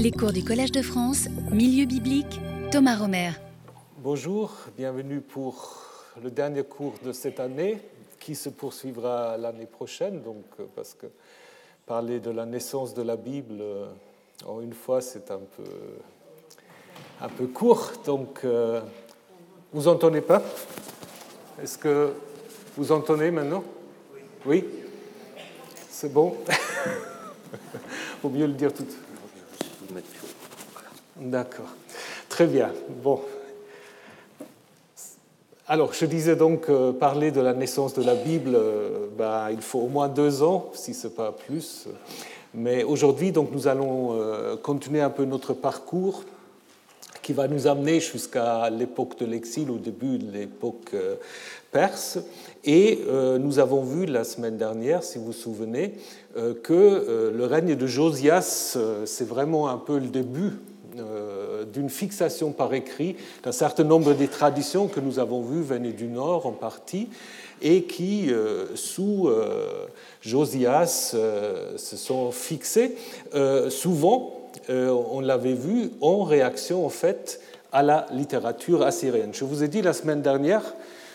Les cours du Collège de France, Milieu biblique, Thomas Romer. Bonjour, bienvenue pour le dernier cours de cette année qui se poursuivra l'année prochaine. Donc, euh, parce que parler de la naissance de la Bible euh, en une fois, c'est un peu, un peu court. Donc, euh, vous entendez pas? Est-ce que vous entendez maintenant? Oui C'est bon? Vaut mieux le dire tout. D'accord. Très bien. Bon. Alors, je disais donc, euh, parler de la naissance de la Bible, euh, ben, il faut au moins deux ans, si ce n'est pas plus. Mais aujourd'hui, donc, nous allons euh, continuer un peu notre parcours qui va nous amener jusqu'à l'époque de l'exil, au début de l'époque perse. Et nous avons vu la semaine dernière, si vous vous souvenez, que le règne de Josias, c'est vraiment un peu le début euh, d'une fixation par écrit d'un certain nombre des traditions que nous avons vues venaient du Nord en partie et qui, euh, sous euh, Josias, se sont fixées, souvent, on l'avait vu, en réaction en fait à la littérature assyrienne. Je vous ai dit la semaine dernière,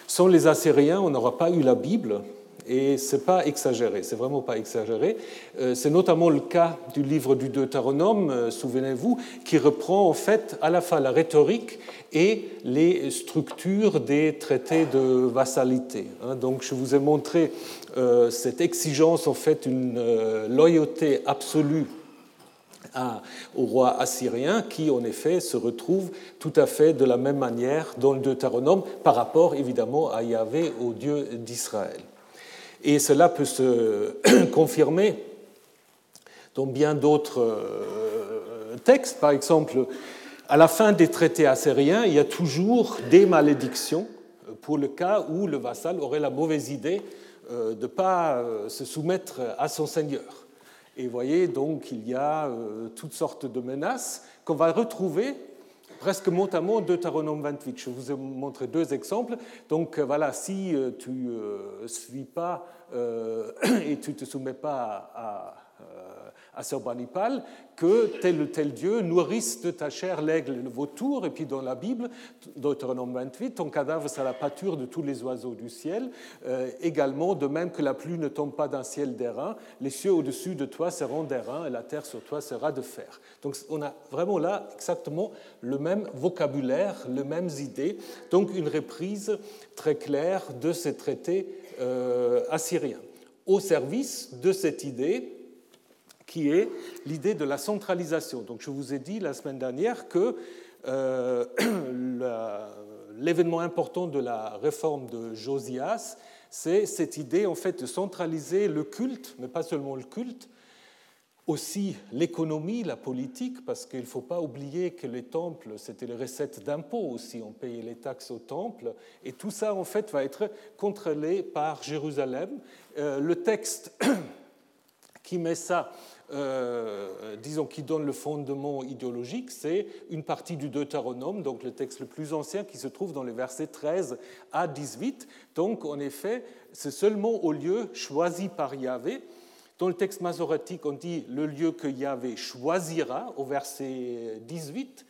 sans les Assyriens, on n'aura pas eu la Bible, et ce n'est pas exagéré, c'est vraiment pas exagéré. Euh, c'est notamment le cas du livre du Deutéronome, euh, souvenez-vous, qui reprend en fait à la fois la rhétorique et les structures des traités de vassalité. Hein. Donc je vous ai montré euh, cette exigence, en fait, une loyauté absolue au roi assyrien qui, en effet, se retrouve tout à fait de la même manière dans le Deutéronome par rapport, évidemment, à Yahvé, au Dieu d'Israël. Et cela peut se confirmer dans bien d'autres euh, textes. Par exemple, à la fin des traités assyriens, il y a toujours des malédictions pour le cas où le vassal aurait la mauvaise idée euh, de ne pas euh, se soumettre à son seigneur. Et vous voyez, donc, il y a toutes sortes de menaces qu'on va retrouver presque mot à mot Deutéronome 28. Je vous ai montré deux exemples. Donc voilà, si tu ne suis pas et tu ne te soumets pas à Sorbanipal que tel ou tel dieu nourrisse de ta chair l'aigle et le vautour. Et puis dans la Bible, Deutéronome 28, ton cadavre sera la pâture de tous les oiseaux du ciel. Euh, également, de même que la pluie ne tombe pas d'un ciel d'airain, les cieux au-dessus de toi seront d'airain et la terre sur toi sera de fer. Donc on a vraiment là exactement le même vocabulaire, les mêmes idées. Donc une reprise très claire de ces traités euh, assyriens au service de cette idée qui est l'idée de la centralisation. Donc je vous ai dit la semaine dernière que euh, l'événement important de la réforme de Josias, c'est cette idée en fait de centraliser le culte, mais pas seulement le culte, aussi l'économie, la politique, parce qu'il ne faut pas oublier que les temples, c'était les recettes d'impôts aussi, on payait les taxes aux temples, et tout ça en fait va être contrôlé par Jérusalem. Euh, le texte qui met ça euh, disons, qui donne le fondement idéologique, c'est une partie du Deutéronome, donc le texte le plus ancien qui se trouve dans les versets 13 à 18. Donc, en effet, c'est seulement au lieu choisi par Yahvé. Dans le texte masorétique, on dit le lieu que Yahvé choisira au verset 18.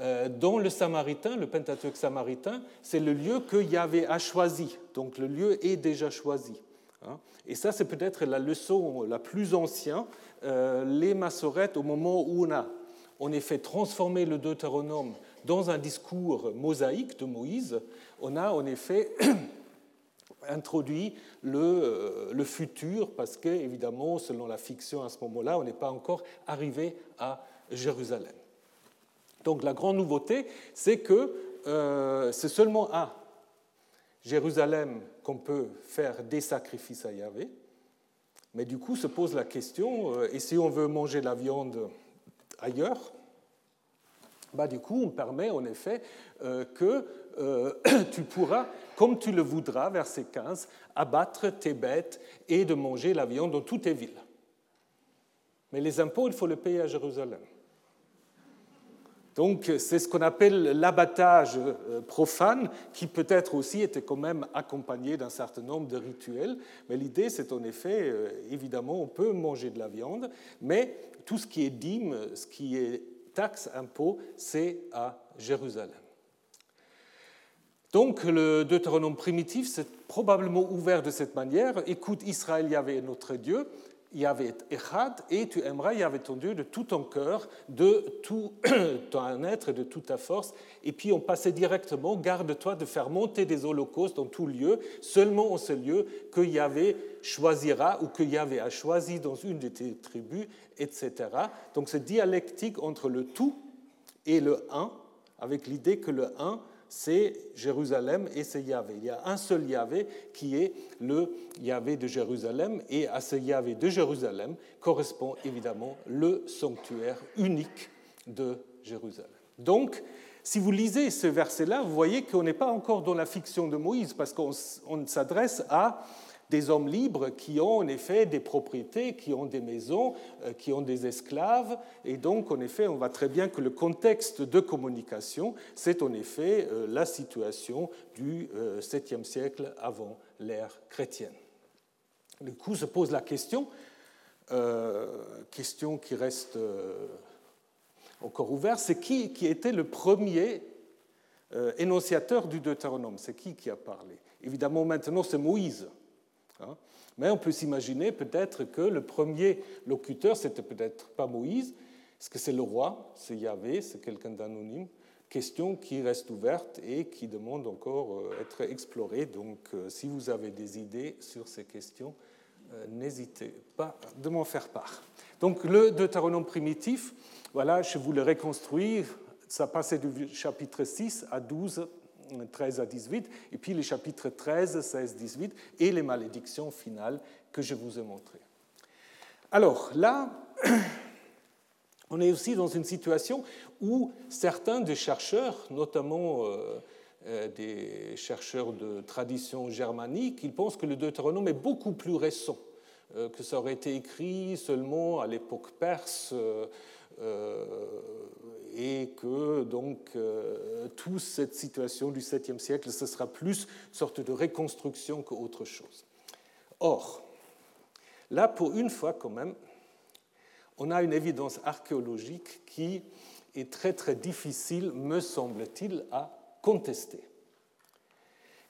Euh, dans le Samaritain, le Pentateuque samaritain, c'est le lieu que Yahvé a choisi. Donc le lieu est déjà choisi. Hein. Et ça, c'est peut-être la leçon la plus ancienne euh, les massorettes, au moment où on a en effet transformé le Deutéronome dans un discours mosaïque de Moïse, on a en effet introduit le, euh, le, futur, parce que, évidemment, selon la fiction à ce moment-là, on n'est pas encore arrivé à Jérusalem. Donc la grande nouveauté, c'est que euh, c'est seulement à Jérusalem qu'on peut faire des sacrifices à Yahvé, mais du coup, se pose la question, euh, et si on veut manger la viande ailleurs, bah, du coup, on permet en effet euh, que euh, tu pourras, comme tu le voudras, verset 15, abattre tes bêtes et de manger la viande dans toutes tes villes. Mais les impôts, il faut les payer à Jérusalem. Donc c'est ce qu'on appelle l'abattage euh, profane, qui peut-être aussi était quand même accompagné d'un certain nombre de rituels. Mais l'idée, c'est en effet, euh, évidemment, on peut manger de la viande, mais tout ce qui est dîme, ce qui est taxe, impôt, c'est à Jérusalem. Donc le Deutéronome primitif s'est probablement ouvert de cette manière. Écoute, Israël, Yahvé est notre Dieu. Yahvé Echad, et tu aimeras Yahvé ton Dieu de tout ton cœur, de tout ton être, de toute ta force. Et puis on passait directement, garde-toi de faire monter des holocaustes dans tout lieu, seulement en ce lieu que Yahvé choisira ou que Yahvé a choisi dans une de tes tribus, etc. Donc cette dialectique entre le tout et le un, avec l'idée que le un c'est Jérusalem et c'est Yahvé. Il y a un seul Yahvé qui est le Yahvé de Jérusalem, et à ce Yahvé de Jérusalem correspond évidemment le sanctuaire unique de Jérusalem. Donc, si vous lisez ce verset-là, vous voyez qu'on n'est pas encore dans la fiction de Moïse, parce qu'on s'adresse à des hommes libres qui ont en effet des propriétés, qui ont des maisons, euh, qui ont des esclaves. Et donc, en effet, on voit très bien que le contexte de communication, c'est en effet euh, la situation du 7e euh, siècle avant l'ère chrétienne. Du coup, se pose la question, question qui reste encore ouverte, c'est qui, qui était le premier énonciateur du Deutéronome? C'est qui qui a parlé? Évidemment, maintenant, c'est Moïse. Hein. Mais on peut s'imaginer peut-être que le premier locuteur, c'était peut-être pas Moïse, est-ce que c'est le roi, c'est Yahvé, c'est quelqu'un d'anonyme? Question qui reste ouverte et qui demande encore euh, être explorée. Donc, euh, si vous avez des idées sur ces questions, euh, n'hésitez pas de m'en faire part. Donc, le Deutéronome primitif, voilà, je vous le reconstruis. Ça passait du chapitre 6 à 12 13 à 18, et puis les chapitres 13, 16, 18 et les malédictions finales que je vous ai montrées. Alors là, on est aussi dans une situation où certains des chercheurs, notamment euh, euh, des chercheurs de tradition germanique, ils pensent que le Deutéronome est beaucoup plus récent, euh, que ça aurait été écrit seulement à l'époque perse et que donc euh, toute cette situation du 7e siècle, ce sera plus sorte de reconstruction qu'autre chose. Or, là, pour une fois quand même, on a une évidence archéologique qui est très très difficile, me semble-t-il, à contester.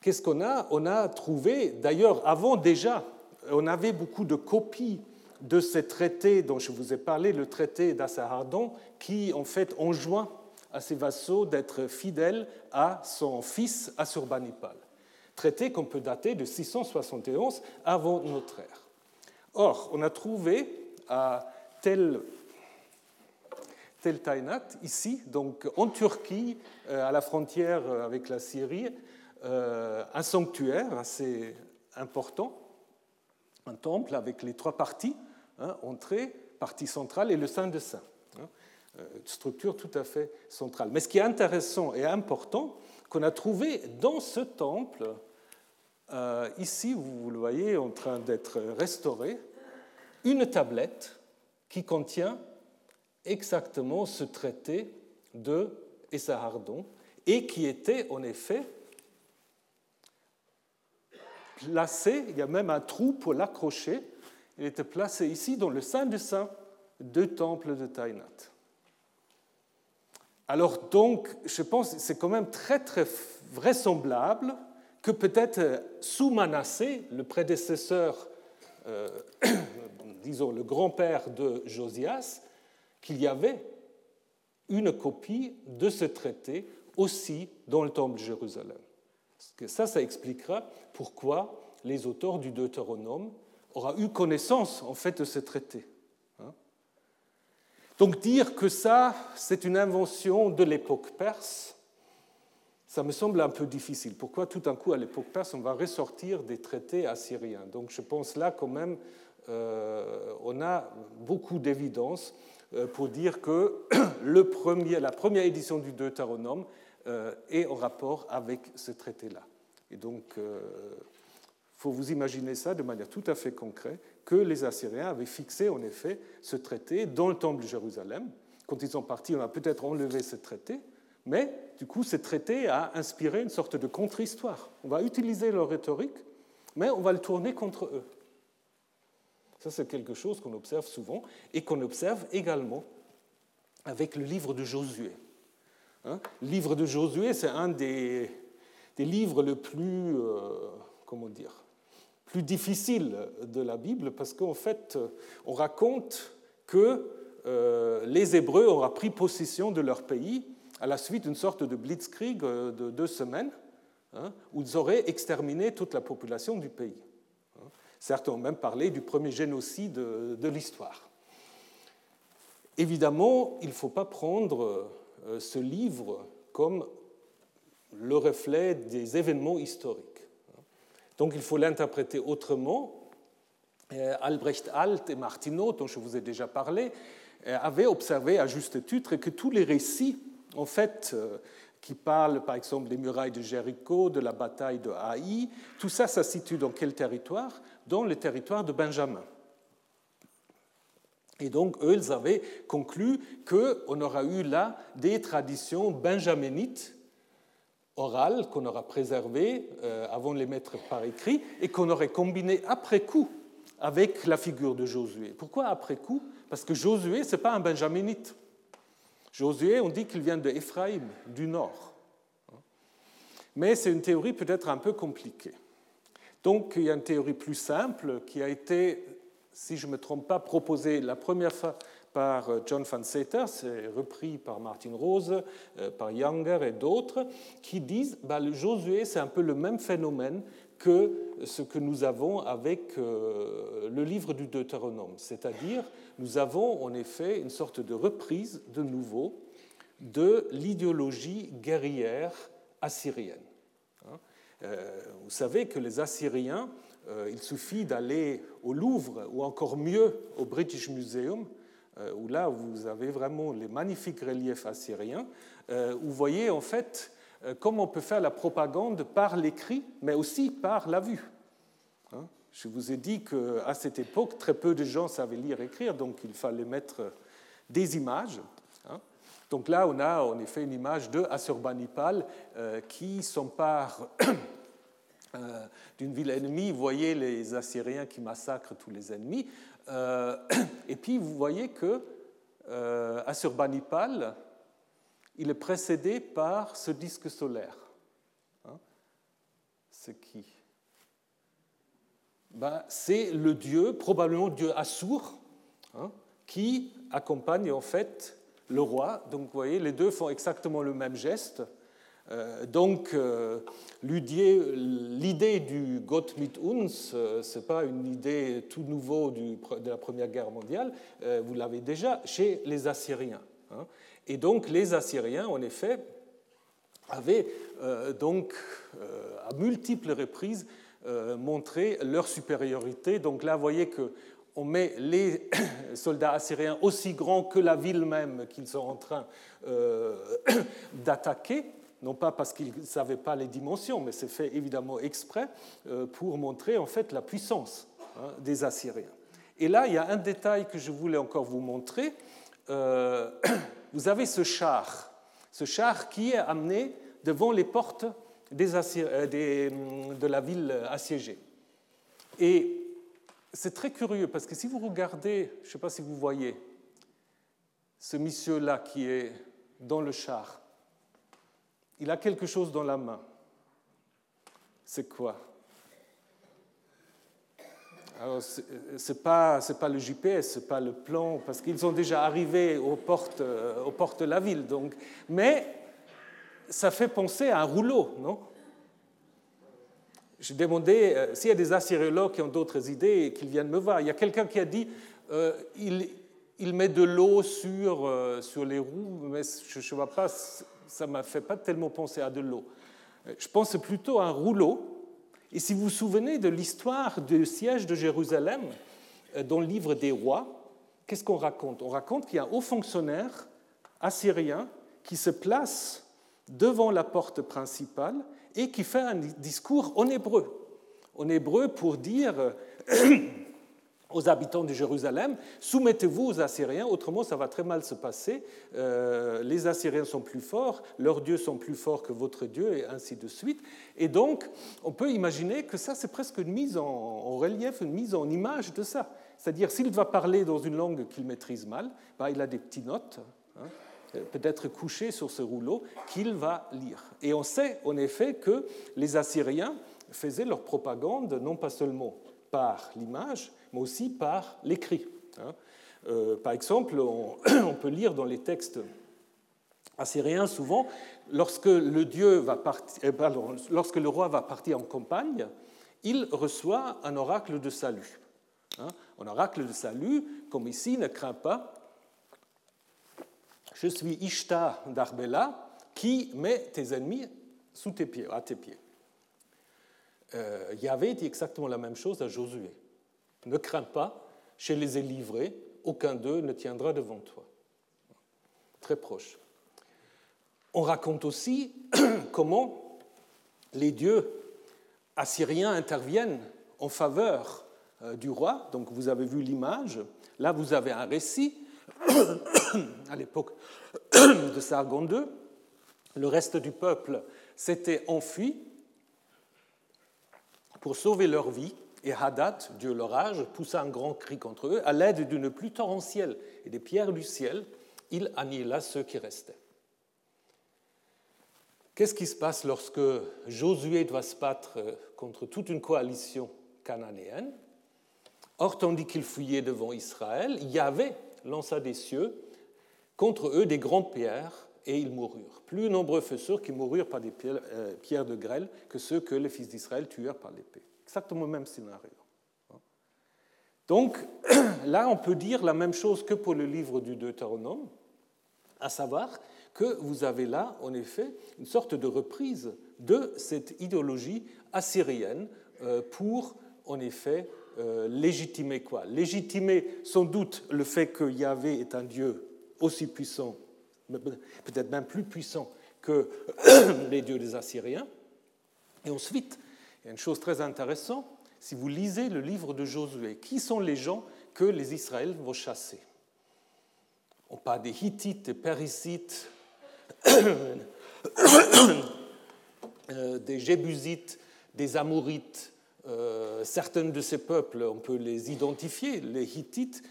Qu'est-ce qu'on a? On a trouvé, d'ailleurs, avant déjà, on avait beaucoup de copies de ce traité dont je vous ai parlé, le traité d'Assahardon, qui en fait enjoint à ses vassaux d'être fidèles à son fils Assurbanipal. Traité qu'on peut dater de 671 avant notre ère. Or, on a trouvé à Tel, Tel Tainat, ici, donc en Turquie, euh, à la frontière avec la Syrie, euh, un sanctuaire assez important, un temple avec les trois parties, Hein, entrée, partie centrale et le sein de saint. Hein, euh, structure tout à fait centrale. Mais ce qui est intéressant et important, qu'on a trouvé dans ce temple, euh, ici, vous le voyez en train d'être restauré, une tablette qui contient exactement ce traité de Essahardon et qui était en effet placé, il y a même un trou pour l'accrocher il était placé ici dans le Saint des Saints du temple de Tainat. Alors donc, je pense que c'est quand même très très vraisemblable que peut-être sous Manassé, le prédécesseur, euh, disons le grand-père de Josias, qu'il y avait une copie de ce traité aussi dans le temple de Jérusalem. que ça, ça expliquera pourquoi les auteurs du Deutéronome aura eu connaissance en fait de ce traité. Hein. Donc dire que ça, c'est une invention de l'époque perse, ça me semble un peu difficile. Pourquoi tout d'un coup, à l'époque perse, on va ressortir des traités assyriens? Donc je pense là quand même, euh, on a beaucoup d'évidence euh, pour dire que le premier, la première édition du Deutéronome euh, est en rapport avec ce traité-là. Et donc, faut vous imaginer ça de manière tout à fait concrète, que les Assyriens avaient fixé en effet ce traité dans le temple de Jérusalem. Quand ils sont partis, on a peut-être enlevé ce traité, mais du coup, ce traité a inspiré une sorte de contre-histoire. On va utiliser leur rhétorique, mais on va le tourner contre eux. Ça, c'est quelque chose qu'on observe souvent et qu'on observe également avec le livre de Josué. Hein? le livre de Josué, c'est un des, livres le plus, euh, comment dire, plus difficiles de la Bible parce qu'en fait, on raconte que euh, les Hébreux ont pris possession de leur pays à la suite d'une sorte de blitzkrieg euh, de deux semaines, hein, où ils auraient exterminé toute la population du pays. Hein. Certains ont même parlé du premier génocide de l'histoire. Évidemment, il ne faut pas prendre euh, ce livre comme le reflet des événements historiques. Donc il faut l'interpréter autrement. Euh, Albrecht Alt et Martineau, dont je vous ai déjà parlé, euh, avaient observé à juste titre que tous les récits, en fait, qui parlent par exemple des murailles de Jéricho, de la bataille de Haï, tout ça, ça se situe dans quel territoire? Dans le territoire de Benjamin. Et donc, eux, ils avaient conclu qu'on aura eu là des traditions benjaminites orales qu'on aura préservées euh, avant de les mettre par écrit et qu'on aurait combinées après coup avec la figure de Josué. Pourquoi après coup? Parce que Josué, ce n'est pas un benjaminite. Josué, on dit qu'il vient de Éphraïm, du nord. Mais c'est une théorie peut-être un peu compliquée. Donc, il y a une théorie plus simple qui a été si je ne me trompe pas, proposé la première fois par euh, John Van Seter, c'est repris par Martin Rose, euh, par Younger et d'autres, qui disent bah, Josué, c'est un peu le même phénomène que ce que nous avons avec euh, le livre du Deutéronome. C'est-à-dire, nous avons en effet une sorte de reprise de nouveau de l'idéologie guerrière assyrienne. Hein? Vous savez que les Assyriens il suffit d'aller au Louvre ou encore mieux au British Museum, où là vous avez vraiment les magnifiques reliefs assyriens, euh, où vous voyez en fait comment on peut faire la propagande par l'écrit, mais aussi par la vue. Hein. Je vous ai dit qu'à cette époque, très peu de gens savaient lire et écrire, donc il fallait mettre des images. Hein. Donc là, on a en effet une image de Assurbanipal qui s'empare Euh, d'une ville ennemie, vous voyez les Assyriens qui massacrent tous les ennemis. Euh, et puis vous voyez que euh, Assurbanipal, il est précédé par ce disque solaire. Hein C'est qui? Ben, C'est le dieu, probablement le dieu Assur, hein, qui accompagne en fait le roi. Donc vous voyez, les deux font exactement le même geste. Euh, donc, euh, l'idée du Gott mit uns, euh, ce n'est pas une idée tout nouveau de la Première Guerre mondiale, vous l'avez déjà chez les Assyriens. Hein. Et donc, les Assyriens, en effet, avaient donc à multiples reprises montré leur supériorité. Donc là, vous voyez que on met les soldats assyriens aussi grands que la ville même qu'ils sont en train d'attaquer non pas parce qu'ils ne savaient pas les dimensions, mais c'est fait évidemment exprès euh, pour montrer en fait la puissance hein, des Assyriens. Et là, il y a un détail que je voulais encore vous montrer. Euh, vous avez ce char, ce char qui est amené devant les portes euh, de la ville assiégée. Et c'est très curieux parce que si vous regardez, je ne sais pas si vous voyez, ce monsieur-là qui est dans le char, il a quelque chose dans la main. C'est quoi? Alors, ce n'est pas, le GPS, ce n'est pas le plan, parce qu'ils sont déjà arrivés aux portes, euh, aux portes de la ville. Donc, mais ça fait penser à un rouleau, non? J'ai demandé euh, s'il y a des assyriologues qui ont d'autres idées qu'ils viennent me voir. Il y a quelqu'un qui a dit euh, il, il, met de l'eau sur, sur les roues, mais je ne vois pas ça ne m'a fait pas tellement penser à de l'eau. Euh, je pense plutôt à un rouleau. Et si vous vous souvenez de l'histoire du siège de Jérusalem euh, dans le livre des rois, qu'est-ce qu'on raconte? On raconte qu'il y a un haut fonctionnaire assyrien qui se place devant la porte principale et qui fait un discours en hébreu. En hébreu pour dire aux habitants de Jérusalem, soumettez-vous aux Assyriens, autrement ça va très mal se passer. Euh, les Assyriens sont plus forts, leurs dieux sont plus forts que votre Dieu, et ainsi de suite. Et donc, on peut imaginer que ça, c'est presque une mise en, relief, une mise en image de ça. c'est-à-dire s'il va parler dans une langue qu'il maîtrise mal, bah, il a des petites notes, hein, peut-être couchées sur ce rouleau, qu'il va lire. Et on sait en effet que les Assyriens faisaient leur propagande non pas seulement par l'image, mais aussi par l'écrit. Hein. Euh, par exemple, on, peut lire dans les textes assyriens souvent, lorsque le, dieu va euh, lorsque le roi va partir en campagne, il reçoit un oracle de salut. Hein. Un oracle de salut, comme ici, ne craint pas. Je suis Ishtar d'Arbela, qui met tes ennemis sous tes pieds, à tes pieds. Euh, Yahvé dit exactement la même chose à Josué. Ne crains pas, je les ai livrés, aucun d'eux ne tiendra devant toi. Très proche. On raconte aussi comment les dieux assyriens interviennent en faveur euh, du roi. Donc vous avez vu l'image. Là, vous avez un récit à l'époque de Sargon II. Le reste du peuple s'était enfui pour sauver leur vie et Hadad, Dieu l'orage, poussa un grand cri contre eux. À l'aide d'une pluie torrentielle et des pierres du ciel, il annihila ceux qui restaient. Qu'est-ce qui se passe lorsque Josué doit se battre contre toute une coalition cananéenne? Or, tandis qu'il fuyait devant Israël, Yahvé lança des cieux contre eux des grandes pierres et ils moururent. Plus nombreux furent ceux qui moururent par des euh, pierres de grêle que ceux que les fils d'Israël tuèrent par l'épée. Exactement le même scénario. Donc là, on peut dire la même chose que pour le livre du Deutéronome, à savoir que vous avez là, en effet, une sorte de reprise de cette idéologie assyrienne euh, pour, en effet, euh, légitimer quoi? Légitimer sans doute le fait que Yahvé est un Dieu aussi puissant, peut-être même plus puissant que les dieux des Assyriens. Et ensuite, il y a une chose très intéressante, si vous lisez le livre de Josué, qui sont les gens que les Israéliens vont chasser? On parle des Hittites, des Péricites, euh, des Jébusites, des Amorites. Euh, certains de ces peuples, on peut les identifier. Les Hittites,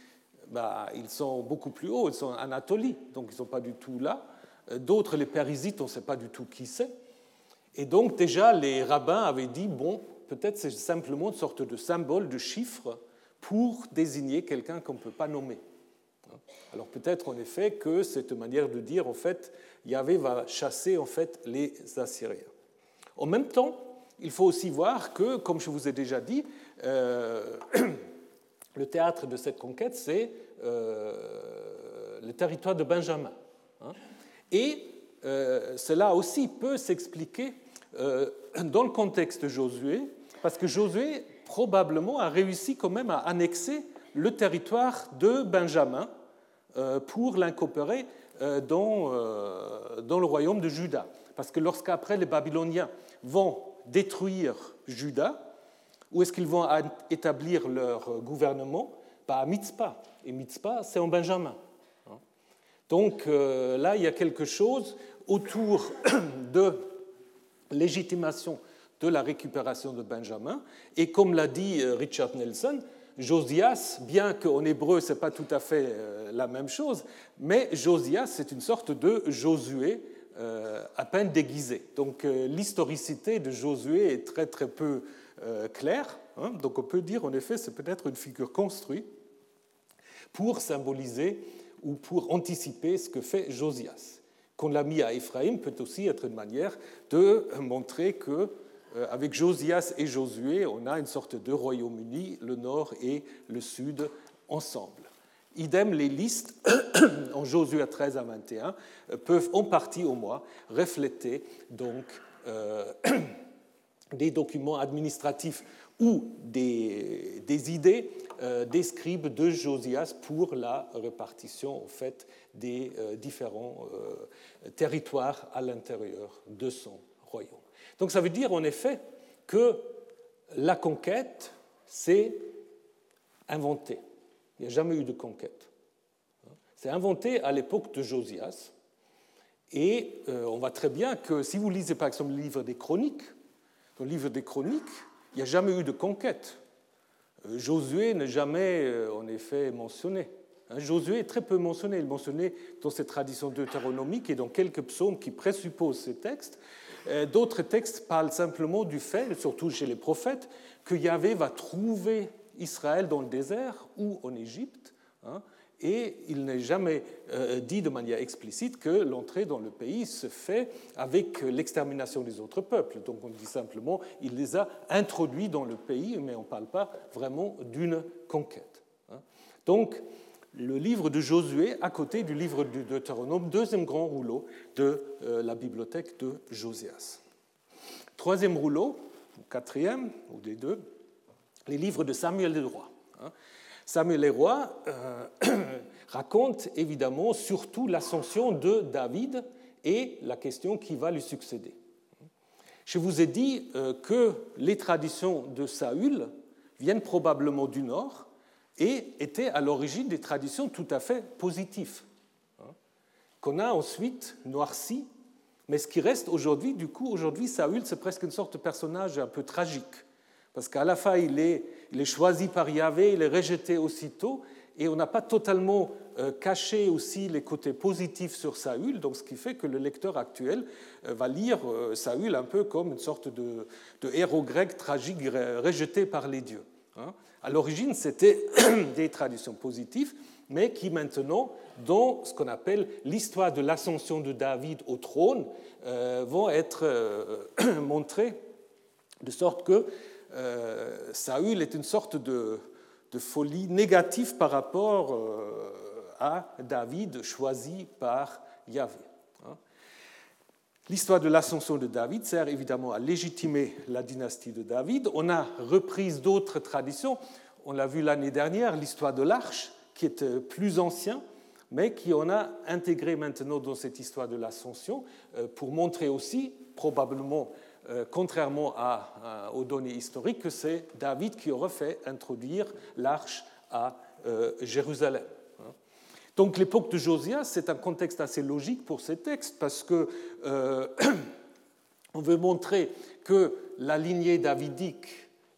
bah, ils sont beaucoup plus hauts, ils sont en Anatolie, donc ils ne sont pas du tout là. Euh, d'autres, les Périsites, on ne sait pas du tout qui c'est. Et donc déjà, les rabbins avaient dit, bon, peut-être c'est simplement une sorte de symbole, de chiffre pour désigner quelqu'un qu'on ne peut pas nommer. Alors peut-être en effet que c'est une manière de dire, en fait, Yahvé va chasser en fait les Assyriens. En même temps, il faut aussi voir que, comme je vous ai déjà dit, euh, le théâtre de cette conquête, c'est euh, le territoire de Benjamin. Hein. Et euh, cela aussi peut s'expliquer dans le contexte de Josué, parce que Josué probablement a réussi quand même à annexer le territoire de Benjamin pour l'incorporer dans, dans le royaume de Juda. Parce que lorsqu'après les Babyloniens vont détruire Juda, où est-ce qu'ils vont établir leur gouvernement? Pas à Mitzpah. Et Mitzpah, c'est en Benjamin. Hein. Donc euh, là, il y a quelque chose autour de légitimation de la récupération de Benjamin. Et comme l'a dit euh, Richard Nelson, Josias, bien qu'en hébreu ce n'est pas tout à fait euh, la même chose, mais Josias c'est une sorte de Josué à peine déguisé. Donc l'historicité de Josué est très très peu euh, clair. Hein. donc on peut dire en effet c'est peut-être une figure construite pour symboliser ou pour anticiper ce que fait Josias. Qu'on l'a mis à Éphraïm peut aussi être une manière de montrer que euh, avec Josias et Josué, on a une sorte de Royaume-Uni, le nord et le sud ensemble. Idem, les listes en Josué 13 à 21 euh, peuvent en partie au moins refléter donc des documents administratifs ou des, idées euh, des scribes de Josias pour la répartition en fait, des euh, différents euh, territoires à l'intérieur de son royaume. Donc ça veut dire en effet que la conquête, c'est inventé. Il n'y a jamais eu de conquête. C'est inventé à l'époque de Josias. Et on voit très bien que si vous lisez par exemple le livre des Chroniques, dans le livre des Chroniques, il n'y a jamais eu de conquête. Josué n'est jamais en effet mentionné. Hein, Josué est très peu mentionné. Il est mentionné dans cette tradition deutéronomique et dans quelques psaumes qui présupposent ces textes. D'autres textes parlent simplement du fait, surtout chez les prophètes, que Yahvé va trouver Israël dans le désert ou en Égypte. Hein, et il n'est jamais euh, dit de manière explicite que l'entrée dans le pays se fait avec l'extermination des autres peuples. Donc on dit simplement il les a introduits dans le pays, mais on ne parle pas vraiment d'une conquête. Hein. Donc le livre de Josué à côté du livre du Deutéronome, deuxième grand rouleau de euh, la bibliothèque de Josias. Troisième rouleau, quatrième, ou des deux, les livres de Samuel le roi. Samuel le roi euh, raconte évidemment surtout l'ascension de David et la question qui va lui succéder. Je vous ai dit euh, que les traditions de Saül viennent probablement du nord et étaient à l'origine des traditions tout à fait positives, hein, qu'on a ensuite noircies. Mais ce qui reste aujourd'hui, du coup, aujourd'hui, Saül, c'est presque une sorte de personnage un peu tragique parce qu'à la fin, il est, choisi par Yahvé, il est rejeté aussitôt, et on n'a pas totalement euh, caché aussi les côtés positifs sur Saül, donc ce qui fait que le lecteur actuel euh, va lire euh, Saül un peu comme une sorte de, héros grec tragique rejeté par les dieux. Hein. À l'origine, c'était des traditions positives, mais qui maintenant, dans ce qu'on appelle l'histoire de l'ascension de David au trône, vont être montrées de sorte que euh, Saül est une sorte de, folie négative par rapport euh, à David choisi par Yahvé. Hein. L'histoire de l'ascension de David sert évidemment à légitimer la dynastie de David. On a repris d'autres traditions. On l'a vu l'année dernière, l'histoire de l'Arche, qui est euh, plus ancien, mais qui en a intégré maintenant dans cette histoire de l'ascension pour montrer aussi, probablement euh, contrairement aux données historiques, que c'est David qui aurait fait introduire l'arche à euh, Jérusalem. Hein. Donc l'époque de Josias, c'est un contexte assez logique pour ces textes parce que euh, on veut montrer que la lignée davidique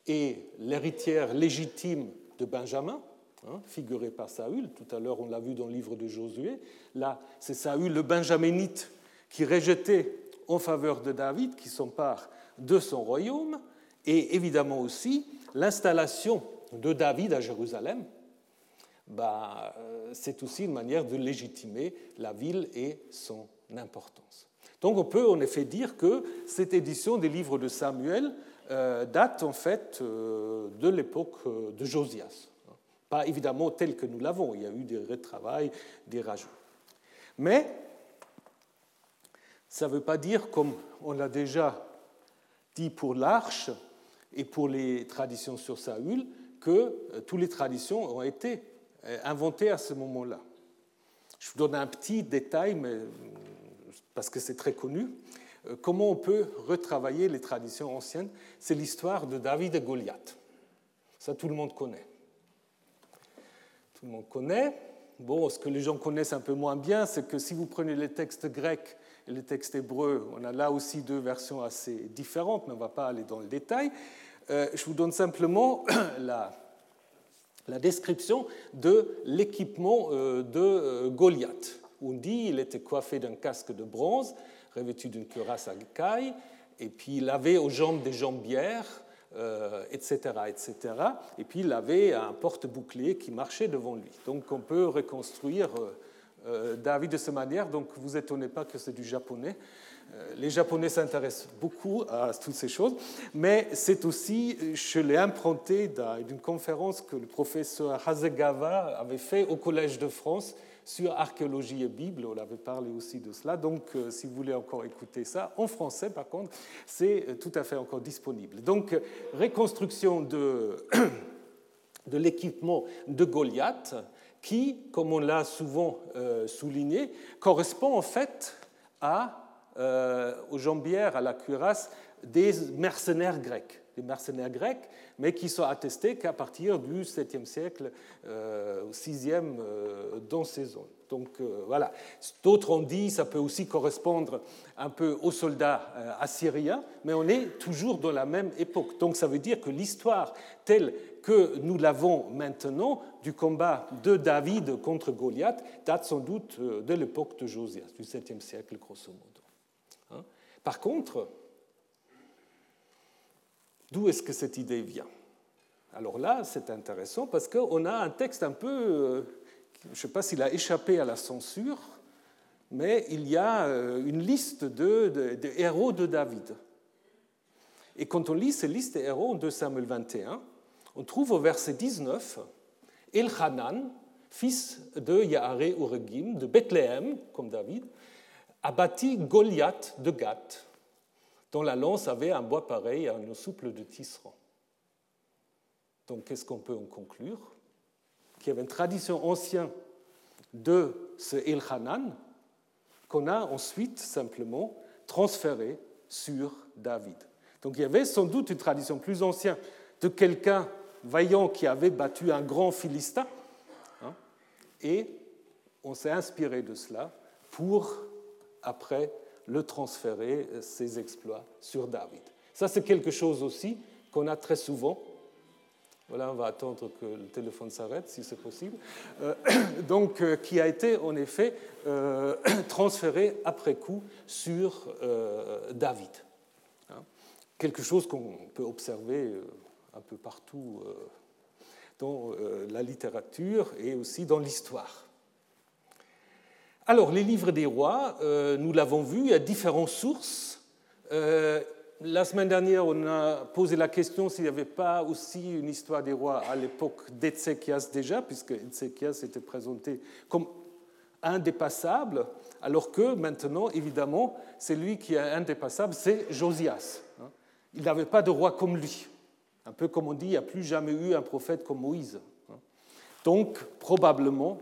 est l'héritière légitime de Benjamin, hein, figurée par Saül. Tout à l'heure, on l'a vu dans le livre de Josué. Là, c'est Saül, le benjaminite, qui rejetait en faveur de David qui s'empare de son royaume, et évidemment aussi l'installation de David à Jérusalem, bah, euh, c'est aussi une manière de légitimer la ville et son importance. Donc on peut en effet dire que cette édition des livres de Samuel euh, date en fait euh, de l'époque de Josias. Pas évidemment tel que nous l'avons, il y a eu des retravails, des rajouts. Mais ça ne veut pas dire, comme on l'a déjà dit pour l'arche et pour les traditions sur Saül, que euh, toutes les traditions ont été euh, inventées à ce moment-là. Je vous donne un petit détail, mais, euh, parce que c'est très connu. Comment on peut retravailler les traditions anciennes C'est l'histoire de David et Goliath. Ça, tout le monde connaît. Tout le monde connaît. Bon, ce que les gens connaissent un peu moins bien, c'est que si vous prenez les textes grecs le texte hébreu, on a là aussi deux versions assez différentes, mais on ne va pas aller dans le détail. Euh, je vous donne simplement la, description de l'équipement euh, de euh, Goliath. On dit qu'il était coiffé d'un casque de bronze, revêtu d'une cuirasse à caille, et puis il avait aux jambes des jambières, etc., etc. Et puis il avait un porte-bouclier qui marchait devant lui. Donc on peut reconstruire David de cette manière, donc vous étonnez pas que c'est du japonais. Euh, les Japonais s'intéressent beaucoup à toutes ces choses, mais c'est aussi, je l'ai emprunté d'une conférence que le professeur Hasegawa avait fait au Collège de France sur archéologie et Bible. On avait parlé aussi de cela. Donc, euh, si vous voulez encore écouter ça, en français, par contre, c'est tout à fait encore disponible. Donc, reconstruction de, de l'équipement de Goliath qui, comme on l'a souvent euh, souligné, correspond en fait euh, aux jambières, à la cuirasse des mercenaires grecs. Des mercenaires grecs, mais qui sont attestés qu'à partir du 7e siècle, euh, au 6e, dans ces zones. Donc euh, voilà. D'autres ont dit ça peut aussi correspondre un peu aux soldats euh, assyriens, mais on est toujours dans la même époque. Donc ça veut dire que l'histoire telle que nous l'avons maintenant du combat de David contre Goliath date sans doute euh, de l'époque de Josias, du 7e siècle grosso modo. Hein. Par contre, d'où est-ce que cette idée vient? Alors là, c'est intéressant parce qu'on a un texte un peu je ne sais pas s'il a échappé à la censure, mais il y a euh, une liste de, héros de David. Et quand on lit ces listes des héros 2 Samuel 21, on trouve au verset 19 Elhanan, fils de Yaharé Uregim, de Bethléem, comme David, a bâti Goliath de Gath, dont la lance avait un bois pareil à un souple de tisserand. Donc qu'est-ce qu'on peut en conclure? Qui avait une tradition ancienne de ce Elhanan, qu'on a ensuite simplement transféré sur David. Donc il y avait sans doute une tradition plus ancienne de quelqu'un vaillant qui avait battu un grand Philistin, hein, et on s'est inspiré de cela pour après le transférer, ses exploits, sur David. Ça, c'est quelque chose aussi qu'on a très souvent voilà, on va attendre que le téléphone s'arrête, si c'est possible. Euh, donc, euh, qui a été en effet euh, transféré après coup sur David. Hein. Quelque chose qu'on peut observer un peu partout dans la littérature et aussi dans l'histoire. Alors, les livres des rois, nous l'avons vu, il y a différentes sources. La semaine dernière, on a posé la question s'il n'y avait pas aussi une histoire des rois à l'époque d'Ézéchias déjà, puisque Ézéchias était présenté comme indépassable, alors que maintenant, évidemment, c'est lui qui est indépassable, c'est Josias. Il n'avait pas de roi comme lui. Un peu comme on dit, il n'y a plus jamais eu un prophète comme Moïse. Donc, probablement,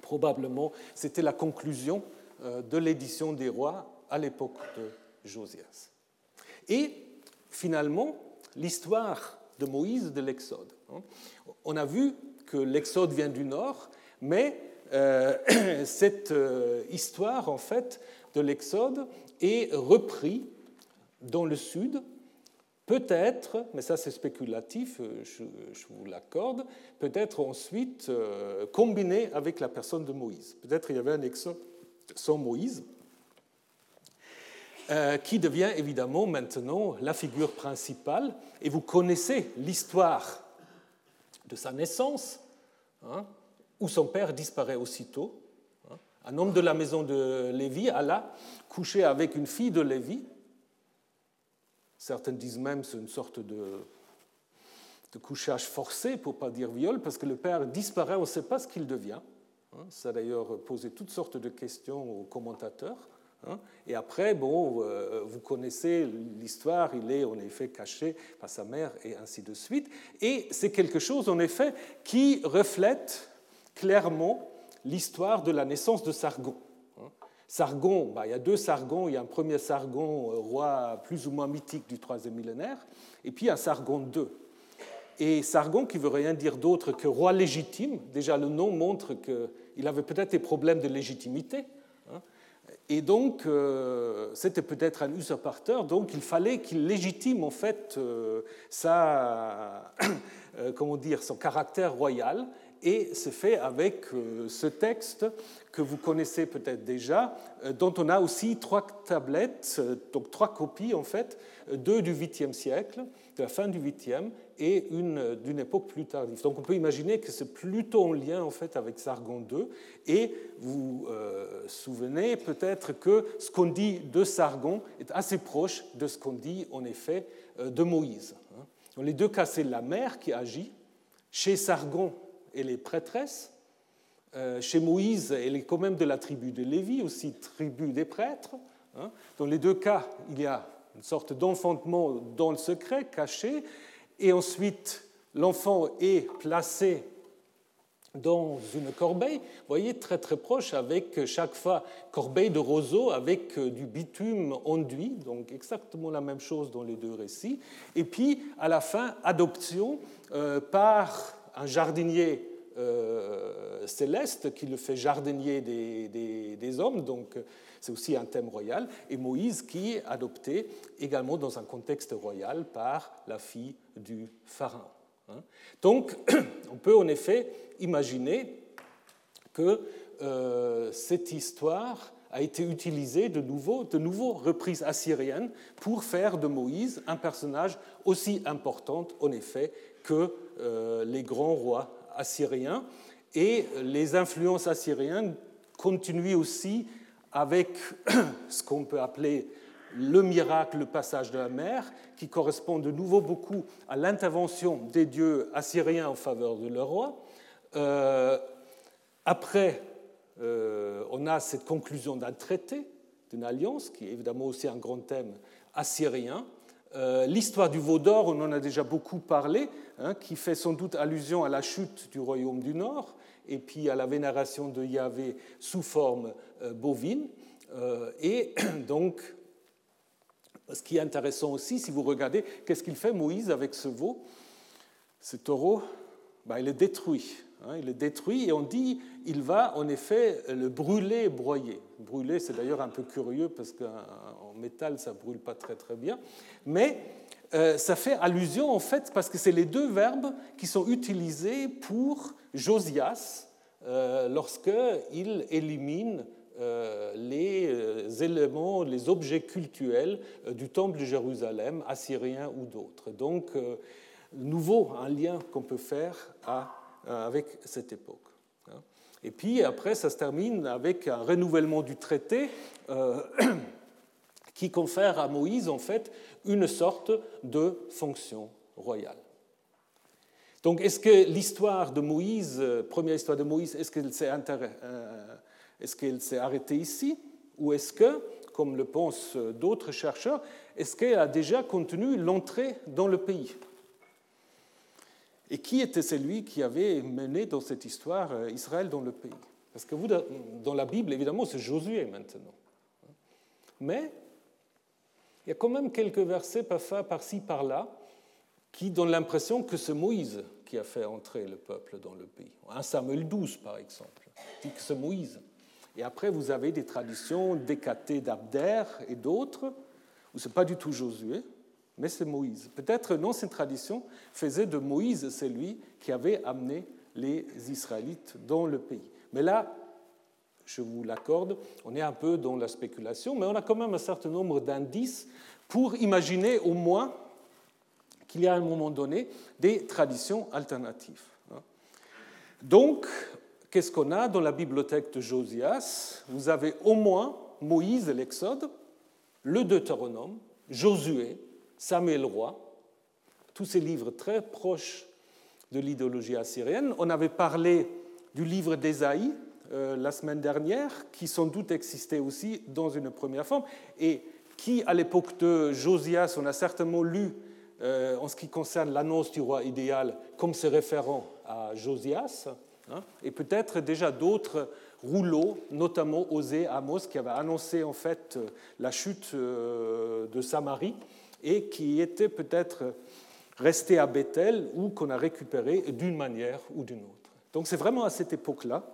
probablement, c'était la conclusion euh, de l'édition des rois à l'époque de Josias. Et finalement, l'histoire de Moïse de l'Exode. Hein. On a vu que l'Exode vient du nord, mais euh, cette euh, histoire, en fait, de l'Exode est reprise dans le sud, peut-être, mais ça c'est spéculatif, euh, je, vous l'accorde, peut-être ensuite combiné avec la personne de Moïse. Peut-être il y avait un Exode sans Moïse, euh, qui devient évidemment maintenant la figure principale. Et vous connaissez l'histoire de sa naissance, hein, où son père disparaît aussitôt. Hein. Un homme de la maison de Lévi alla coucher avec une fille de Lévi. Certains disent même que c'est une sorte de, couchage forcé, pour ne pas dire viol, parce que le père disparaît, on ne sait pas ce qu'il devient. Hein. Ça a d'ailleurs posé toutes sortes de questions aux commentateurs. Hein. Et après, bon, euh, vous connaissez l'histoire, il est en effet caché par sa mère et ainsi de suite. Et c'est quelque chose, en effet, qui reflète clairement l'histoire de la naissance de Sargon. Hein. Sargon, bah, il y a deux Sargons. Il y a un premier Sargon, euh, roi plus ou moins mythique du troisième millénaire, et puis un Sargon II. Et Sargon, qui veut rien dire d'autre que roi légitime, déjà le nom montre qu'il avait peut-être des problèmes de légitimité. Et donc, euh, c'était peut-être un usurpateur, donc il fallait qu'il légitime en fait euh, sa, comment dire, son caractère royal. Et c'est fait avec ce texte que vous connaissez peut-être déjà, dont on a aussi trois tablettes, donc trois copies en fait, deux du 8e siècle, de la fin du 8e, et une d'une époque plus tardive. Donc on peut imaginer que c'est plutôt en lien en fait avec Sargon II. Et vous euh, souvenez peut-être que ce qu'on dit de Sargon est assez proche de ce qu'on dit en effet euh, de Moïse. Hein. Dans les deux cas, c'est la mère qui agit. Chez Sargon, elle est prêtresse. Euh, chez Moïse, elle est quand même de la tribu de Lévi, aussi tribu des prêtres. Hein. Dans les deux cas, il y a une sorte d'enfantement dans le secret, caché, et ensuite l'enfant est placé dans une corbeille, vous voyez, très très proche, avec chaque fois corbeille de roseau avec du bitume enduit, donc exactement la même chose dans les deux récits. Et puis, à la fin, adoption euh, par un jardinier euh, céleste qui le fait jardinier des, hommes, donc c'est aussi un thème royal, et Moïse qui est adopté également dans un contexte royal par la fille du pharaon. Hein. Donc on peut en effet imaginer que euh, cette histoire a été utilisée de nouveau, de nouveau reprise assyrienne pour faire de Moïse un personnage aussi important, en effet, que les grands rois assyriens. Et les influences assyriennes continuent aussi avec ce qu'on peut appeler le miracle, le passage de la mer, qui correspond de nouveau beaucoup à l'intervention des dieux assyriens en faveur de leur roi. Euh, après, euh, on a cette conclusion d'un traité, d'une alliance, qui est évidemment aussi un grand thème assyrien. Euh, l'histoire du veau d'or, on en a déjà beaucoup parlé, hein, qui fait sans doute allusion à la chute du royaume du Nord et puis à la vénération de Yahvé sous forme euh, bovine. et donc, ce qui est intéressant aussi, si vous regardez, qu'est-ce qu'il fait Moïse avec ce veau? Ce taureau, ben, il est détruit. Hein, il est détruit et on dit il va en effet le brûler, broyer. Brûler, c'est d'ailleurs un peu curieux parce qu'en métal, ça brûle pas très très bien. Mais euh, ça fait allusion en fait parce que c'est les deux verbes qui sont utilisés pour Josias euh, lorsqu'il élimine euh, les éléments, les objets cultuels du temple de Jérusalem, assyrien ou d'autres. Donc, nouveau, un lien qu'on peut faire avec cette époque. Hein. Et puis après, ça se termine avec un renouvellement du traité qui confère à Moïse en fait une sorte de fonction royale. Donc est-ce que l'histoire de Moïse, euh, première histoire de Moïse, est-ce qu'elle s'est, est-ce qu'elle s'est arrêtée ici? Ou est-ce que, comme le pensent d'autres chercheurs, est-ce qu'elle a déjà contenu l'entrée dans le pays? Et qui était celui qui avait mené dans cette histoire euh, Israël dans le pays? Parce que vous, dans la Bible, évidemment, c'est Josué maintenant. Mais il y a quand même quelques versets par-ci, par-là, qui donnent l'impression que c'est Moïse qui a fait entrer le peuple dans le pays. 1 Samuel 12, par exemple, dit que c'est Moïse. Et après, vous avez des traditions décatées d'Abder et d'autres, où ce n'est pas du tout Josué, mais c'est Moïse. Peut-être l'ancienne tradition faisait de Moïse celui qui avait amené les Israélites dans le pays. Mais là, je vous l'accorde, on est un peu dans la spéculation, mais on a quand même un certain nombre d'indices pour imaginer au moins qu'il y a à un moment donné des traditions alternatives. Donc, qu'est-ce qu'on a dans la bibliothèque de Josias? Vous avez au moins Moïse et l'Exode, le Deutéronome, Josué, Samuel Roi, tous ces livres très proches de l'idéologie assyrienne. On avait parlé du livre d'Ésaïe euh, la semaine dernière, qui sans doute existait aussi dans une première forme, et qui, à l'époque de Josias, on a certainement lu euh, en ce qui concerne l'annonce du roi idéal comme se référant à Josias, hein, et peut-être déjà d'autres rouleaux, notamment Osée Amos, qui avait annoncé en fait la chute euh, de Samarie et qui était peut-être resté à Bethel ou qu'on a récupéré d'une manière ou d'une autre. Donc c'est vraiment à cette époque-là.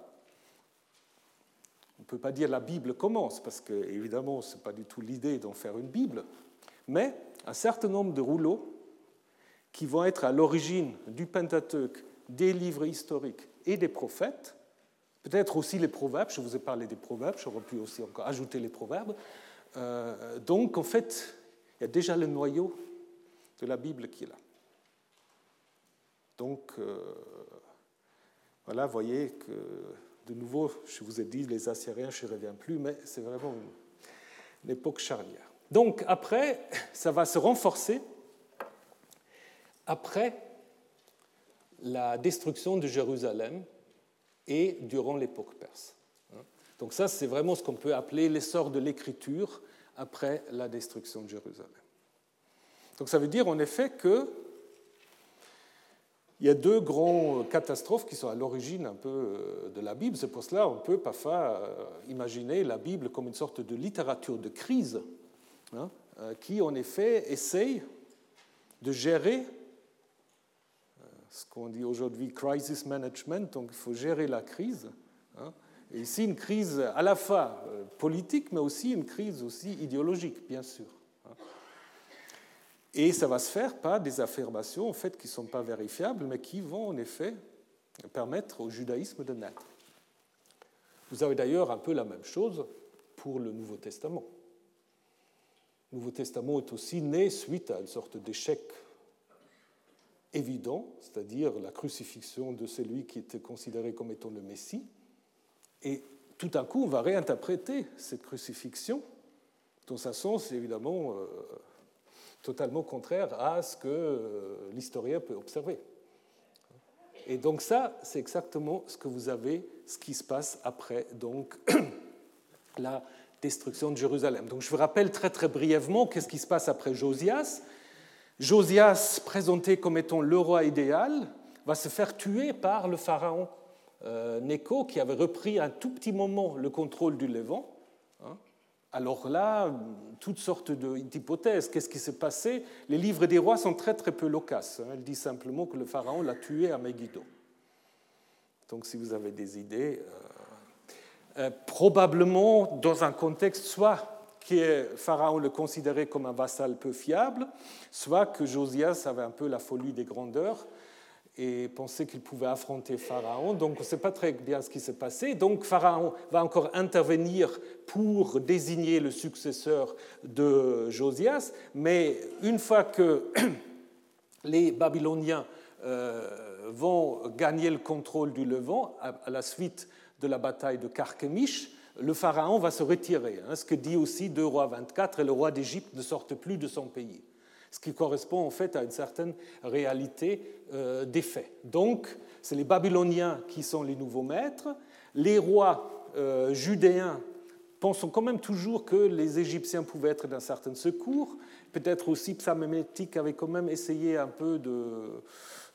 Ne peut pas dire la Bible commence, parce que évidemment, ce n'est pas du tout l'idée d'en faire une Bible, mais un certain nombre de rouleaux qui vont être à l'origine du Pentateuque, des livres historiques et des prophètes, peut-être aussi les proverbes, je vous ai parlé des proverbes, j'aurais pu aussi encore ajouter les proverbes. Euh, donc en fait, il y a déjà le noyau de la Bible qui est là. Donc, euh, voilà, voyez que, de nouveau, je vous ai dit, les Assyriens, je ne reviens plus, mais c'est vraiment une, époque charnière. Donc, après, ça va se renforcer après la destruction de Jérusalem et durant l'époque perse. Donc ça, c'est vraiment ce qu'on peut appeler l'essor de l'écriture après la destruction de Jérusalem. Donc ça veut dire en effet que il y a deux grandes catastrophes qui sont à l'origine un peu euh, de la Bible. C'est pour cela qu'on peut parfois euh, imaginer la Bible comme une sorte de littérature de crise, hein, euh, qui en effet essaye de gérer ce qu'on dit aujourd'hui crisis management, donc il faut gérer la crise. Hein. Ici, une crise à la fois politique, mais aussi une crise aussi idéologique, bien sûr. Et ça va se faire par des affirmations en fait, qui ne sont pas vérifiables, mais qui vont en effet permettre au judaïsme de naître. Vous avez d'ailleurs un peu la même chose pour le Nouveau Testament. Le Nouveau Testament est aussi né suite à une sorte d'échec évident, c'est-à-dire la crucifixion de celui qui était considéré comme étant le Messie. Et tout à coup, on va réinterpréter cette crucifixion dans un sens évidemment euh, totalement contraire à ce que euh, l'historien peut observer. Et donc ça, c'est exactement ce que vous avez, ce qui se passe après donc la destruction de Jérusalem. Donc je vous rappelle très très brièvement qu'est-ce qui se passe après Josias. Josias, présenté comme étant le roi idéal, va se faire tuer par le pharaon euh, qui avait repris un tout petit moment le contrôle du Levant. Alors là, toutes sortes d'hypothèses. Qu'est-ce qui s'est passé? Les livres des rois sont très très peu loquaces. Hein. Elle dit simplement que le pharaon l'a tué à Megiddo. Donc si vous avez des idées, euh, euh, probablement dans un contexte soit que Pharaon le considérait comme un vassal peu fiable, soit que Josias avait un peu la folie des grandeurs et pensait qu'il pouvait affronter Pharaon. Donc on ne sait pas très bien ce qui s'est passé. Donc Pharaon va encore intervenir pour désigner le successeur de Josias, mais une fois que les Babyloniens euh, vont gagner le contrôle du Levant à la suite de la bataille de Carchemish, le pharaon va se retirer. Hein, ce que dit aussi 2 rois 24, et le roi d'Égypte ne sortent plus de son pays. Ce qui correspond en fait à une certaine réalité euh, des faits. Donc, c'est les Babyloniens qui sont les nouveaux maîtres. Les rois euh, judéens pensent quand même toujours que les Égyptiens pouvaient être d'un certain secours. Peut-être aussi Psamémétique avait quand même essayé un peu de,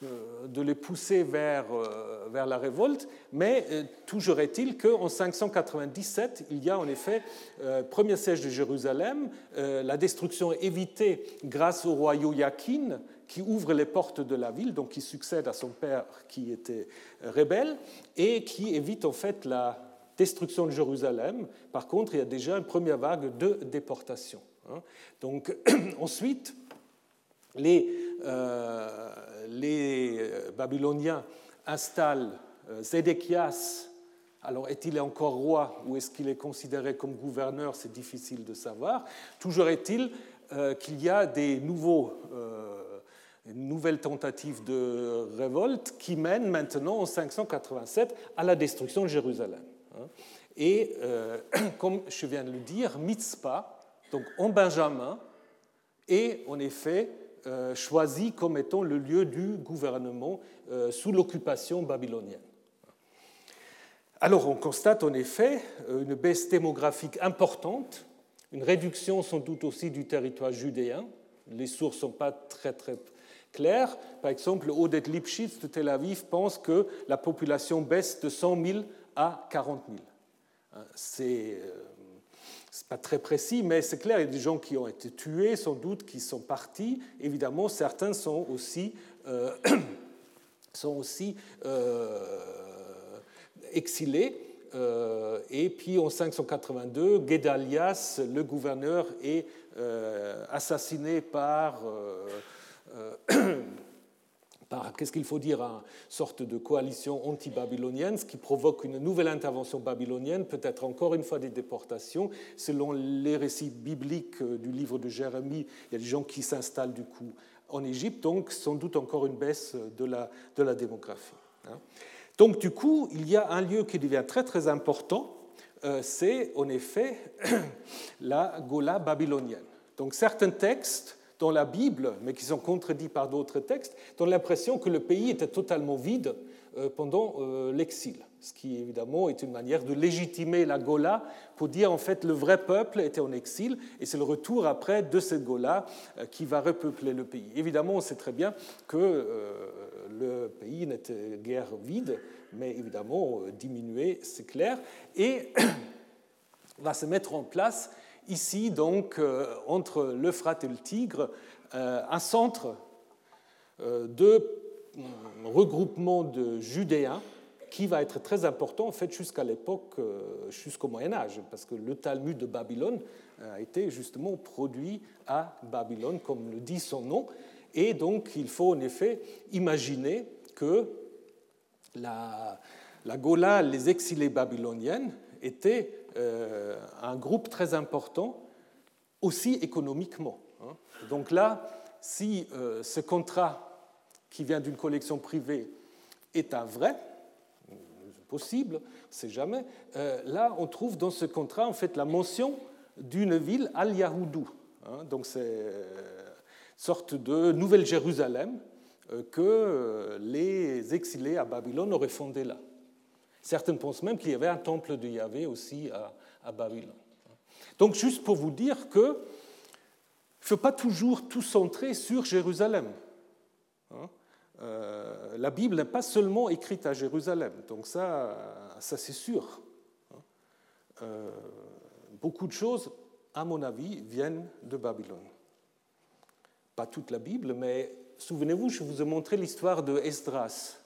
euh, les pousser vers, euh, vers la révolte, mais euh, toujours est-il qu'en 597, il y a en effet premier siège de Jérusalem, la destruction est évitée grâce au roi Joachim, qui ouvre les portes de la ville, donc qui succède à son père qui était rebelle, et qui évite en fait la destruction de Jérusalem. Par contre, il y a déjà une première vague de déportation. Hein. Donc ensuite, les, les euh, Babyloniens installent euh, Zédéchias, alors est-il encore roi ou est-ce qu'il est considéré comme gouverneur? C'est difficile de savoir. Toujours est-il euh, qu'il y a des nouveaux, nouvelles tentatives de révolte qui mènent maintenant en 587 à la destruction de Jérusalem. Hein. Et comme je viens de le dire, Mitzpah, donc en Benjamin, est en effet euh, choisi comme étant le lieu du gouvernement euh, sous l'occupation babylonienne. Alors on constate en effet euh, une baisse démographique importante, une réduction sans doute aussi du territoire judéen. Les sources ne sont pas très très claires. Par exemple, Odette Lipschitz de Tel Aviv pense que la population baisse de 100 000 à 40 000. C'est n'est pas très précis, mais c'est clair, il y a des gens qui ont été tués, sans doute, qui sont partis. Évidemment, certains sont aussi, euh, sont aussi euh, exilés. Euh, et puis en 582, Gedalias, le gouverneur, est assassiné par qu'est-ce qu'il faut dire, une sorte de coalition anti-babylonienne, ce qui provoque une nouvelle intervention babylonienne, peut-être encore une fois des déportations. Selon les récits bibliques euh, du livre de Jérémie, il y a des gens qui s'installent du coup en Égypte, donc sans doute encore une baisse de la, de la démographie. Hein. Donc du coup, il y a un lieu qui devient très très important, euh, c'est en effet la Gola babylonienne. Donc certains textes dans la Bible, mais qui sont contredits par d'autres textes, donnent l'impression que le pays était totalement vide euh, pendant euh, l'exil, ce qui évidemment est une manière de légitimer la Gola pour dire en fait le vrai peuple était en exil et c'est le retour après de cette Gola euh, qui va repeupler le pays. Évidemment, on sait très bien que le pays n'était guère vide, mais évidemment diminué, c'est clair, et va se mettre en place ici, donc, euh, entre l'Euphrate et le Tigre, euh, un centre euh, de regroupement de Judéens qui va être très important en fait jusqu'à l'époque, jusqu'au Moyen Âge, parce que le Talmud de Babylone a été justement produit à Babylone, comme le dit son nom, et donc il faut en effet imaginer que la, la Gola, les exilés babyloniennes, étaient un groupe très important aussi économiquement. Hein. Donc là, si euh, ce contrat qui vient d'une collection privée est un vrai, possible, c'est jamais. Euh, là, on trouve dans ce contrat en fait la mention d'une ville Al-Yahoudou. Hein, donc c'est une sorte de Nouvelle Jérusalem euh, que les exilés à Babylone auraient fondé là. Certains pensent même qu'il y avait un temple de Yahvé aussi à, Babylone. Donc juste pour vous dire que ne faut pas toujours tout centrer sur Jérusalem. Hein. Euh, la Bible n'est pas seulement écrite à Jérusalem, donc ça, ça c'est sûr. Euh, beaucoup de choses, à mon avis, viennent de Babylone. Pas toute la Bible, mais souvenez-vous, je vous ai montré l'histoire de Esdras.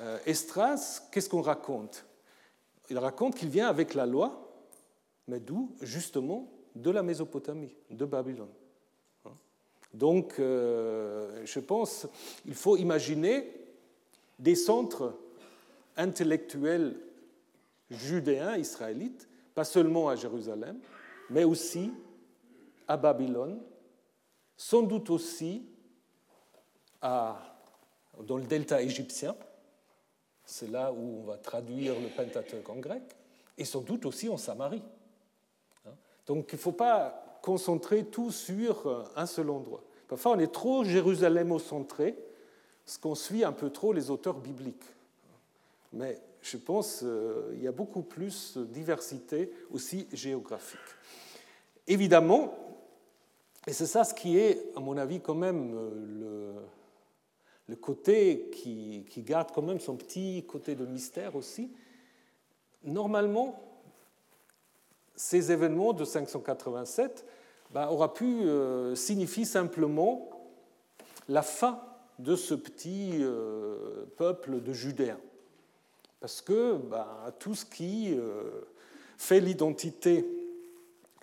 Euh, Esdras, qu'est-ce qu'on raconte? Il raconte qu'il vient avec la loi, mais d'où Justement de la Mésopotamie, de Babylone. Donc, euh, je pense qu'il faut imaginer des centres intellectuels judéens, israélites, pas seulement à Jérusalem, mais aussi à Babylone, sans doute aussi dans le delta égyptien, c'est là où on va traduire le Pentateuque en grec, et sans doute aussi en Samarie. Hein. Donc il ne faut pas concentrer tout sur euh, un seul endroit. Parfois, on est trop Jérusalem-centré, ce qu'on suit un peu trop les auteurs bibliques. Mais je pense qu'il euh, y a beaucoup plus de diversité aussi géographique. Évidemment, et c'est ça ce qui est, à mon avis, quand même euh, le, le côté qui, garde quand même son petit côté de mystère aussi. Normalement, ces événements de 587 ben, aura pu euh, signifier simplement la fin de ce petit euh, peuple de Judéens. Parce que ben, tout ce qui euh, fait l'identité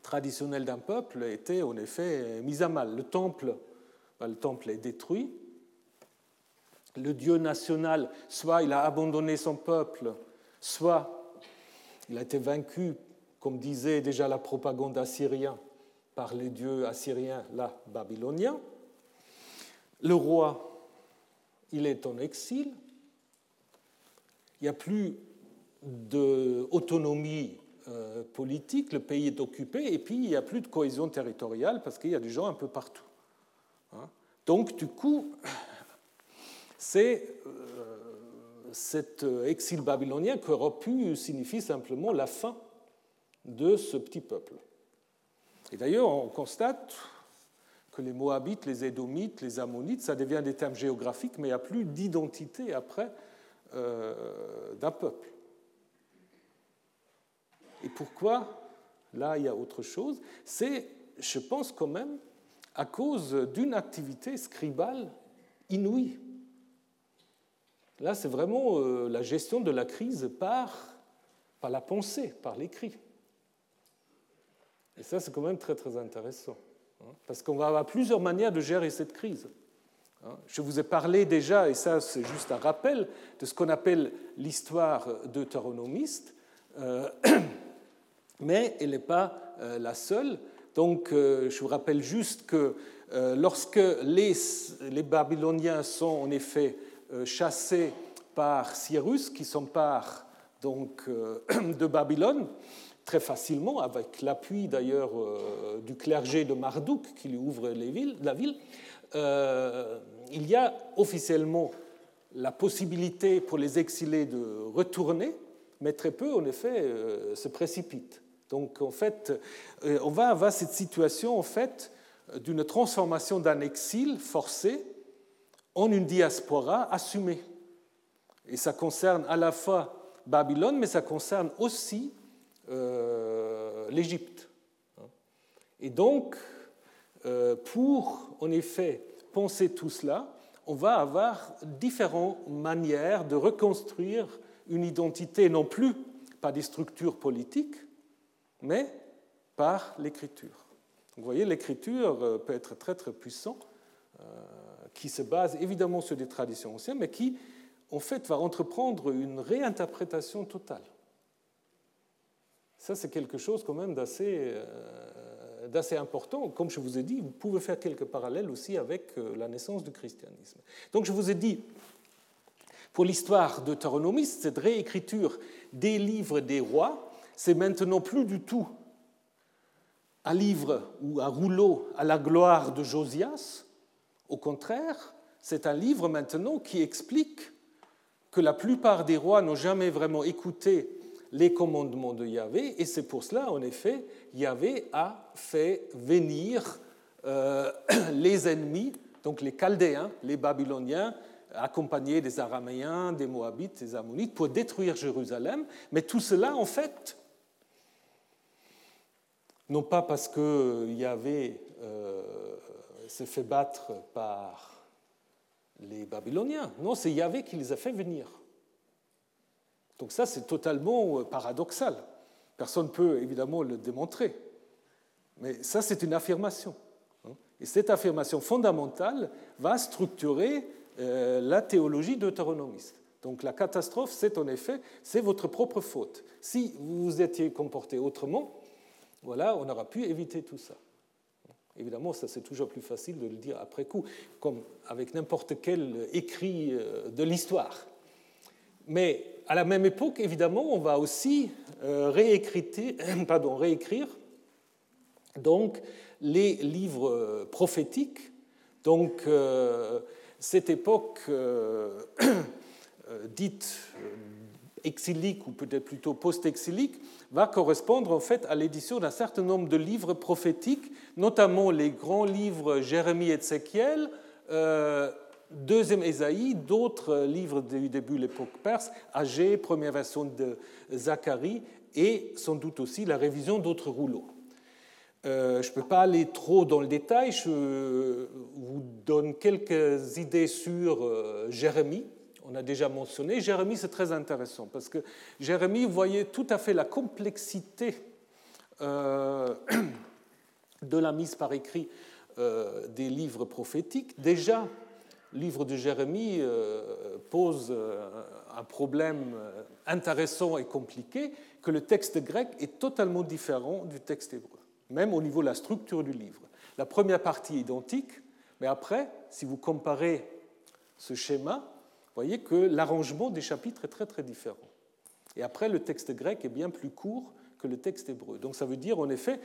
traditionnelle d'un peuple était en effet mis à mal. Le temple, ben, le temple est détruit. Le Dieu national, soit il a abandonné son peuple, soit il a été vaincu comme disait déjà la propagande assyrienne, par les dieux assyriens, là, babyloniens. Le roi, il est en exil. Il n'y a plus d'autonomie euh, politique, le pays est occupé, et puis il n'y a plus de cohésion territoriale parce qu'il y a des gens un peu partout. Hein. Donc, du coup, c'est euh, cet exil babylonien qui aurait pu signifier simplement la fin de ce petit peuple. Et d'ailleurs, on constate que les Moabites, les Édomites, les Ammonites, ça devient des termes géographiques, mais il n'y a plus d'identité après euh, d'un peuple. Et pourquoi? Là, il y a autre chose. C'est, je pense quand même, à cause d'une activité scribale inouïe. Là, c'est vraiment euh, la gestion de la crise par, par la pensée, par l'écrit. Et ça, c'est quand même très, très intéressant. Hein, parce qu'on va avoir plusieurs manières de gérer cette crise. Hein. Je vous ai parlé déjà, et ça c'est juste un rappel, de ce qu'on appelle l'histoire deutéronomiste, euh, mais elle n'est pas euh, la seule. Donc euh, je vous rappelle juste que lorsque les, les, Babyloniens sont en effet chassés par Cyrus, qui s'empare donc de Babylone, très facilement, avec l'appui d'ailleurs euh, du clergé de Marduk qui lui ouvre les villes, la ville, euh, il y a officiellement la possibilité pour les exilés de retourner, mais très peu, en effet, euh, se précipitent. Donc, en fait, on va avoir cette situation, en fait, d'une transformation d'un exil forcé en une diaspora assumée. Et ça concerne à la fois Babylone, mais ça concerne aussi euh, l'Égypte. Et donc, euh, pour en effet penser tout cela, on va avoir différentes manières de reconstruire une identité, non plus par des structures politiques, mais par l'écriture. Vous voyez, l'écriture euh, peut être très très puissant, euh, qui se base évidemment sur des traditions anciennes, mais qui en fait va entreprendre une réinterprétation totale. Ça, c'est quelque chose quand même d'assez euh, important. Comme je vous ai dit, vous pouvez faire quelques parallèles aussi avec la naissance du christianisme. Donc je vous ai dit, pour l'histoire deutéronomiste, cette réécriture des livres des rois, c'est maintenant plus du tout un livre ou un rouleau à la gloire de Josias. Au contraire, c'est un livre maintenant qui explique que la plupart des rois n'ont jamais vraiment écouté les commandements de Yahvé, et c'est pour cela, en effet, Yahvé a fait venir euh, les ennemis, donc les Chaldéens, les Babyloniens, accompagnés des Araméens, des Moabites, des Ammonites, pour détruire Jérusalem. Mais tout cela, en fait, non pas parce que Yahvé euh, s'est fait battre par les Babyloniens, non, c'est Yahvé qui les a fait venir. Donc ça, c'est totalement euh, paradoxal. Personne ne peut évidemment le démontrer. Mais ça, c'est une affirmation. Hein. Et cette affirmation fondamentale va structurer euh, la théologie deutéronomiste. Donc la catastrophe, c'est en effet, c'est votre propre faute. Si vous vous étiez comporté autrement, voilà, on aura pu éviter tout ça. Évidemment, ça c'est toujours plus facile de le dire après coup, comme avec n'importe quel écrit euh, de l'histoire. Mais à la même époque, évidemment, on va aussi euh, pardon, réécrire donc, les livres prophétiques. Donc, cette époque euh, euh, dite euh, exilique ou peut-être plutôt post-exilique va correspondre en fait à l'édition d'un certain nombre de livres prophétiques, notamment les grands livres Jérémie et Ézéchiel, deuxième Ésaïe, d'autres livres du début de l'époque perse, Agé, première version de Zacharie, et sans doute aussi la révision d'autres rouleaux. Euh, je ne peux pas aller trop dans le détail, je vous donne quelques idées sur euh, Jérémie. On a déjà mentionné. Jérémie, c'est très intéressant parce que Jérémie voyait tout à fait la complexité euh, de la mise par écrit des livres prophétiques. Déjà, le livre de Jérémie pose un problème intéressant et compliqué, que le texte grec est totalement différent du texte hébreu même au niveau de la structure du livre. La première partie est identique, mais après, si vous comparez ce schéma, voyez que l'arrangement des chapitres est très très différent. Et après, le texte grec est bien plus court que le texte hébreu. Donc ça veut dire en effet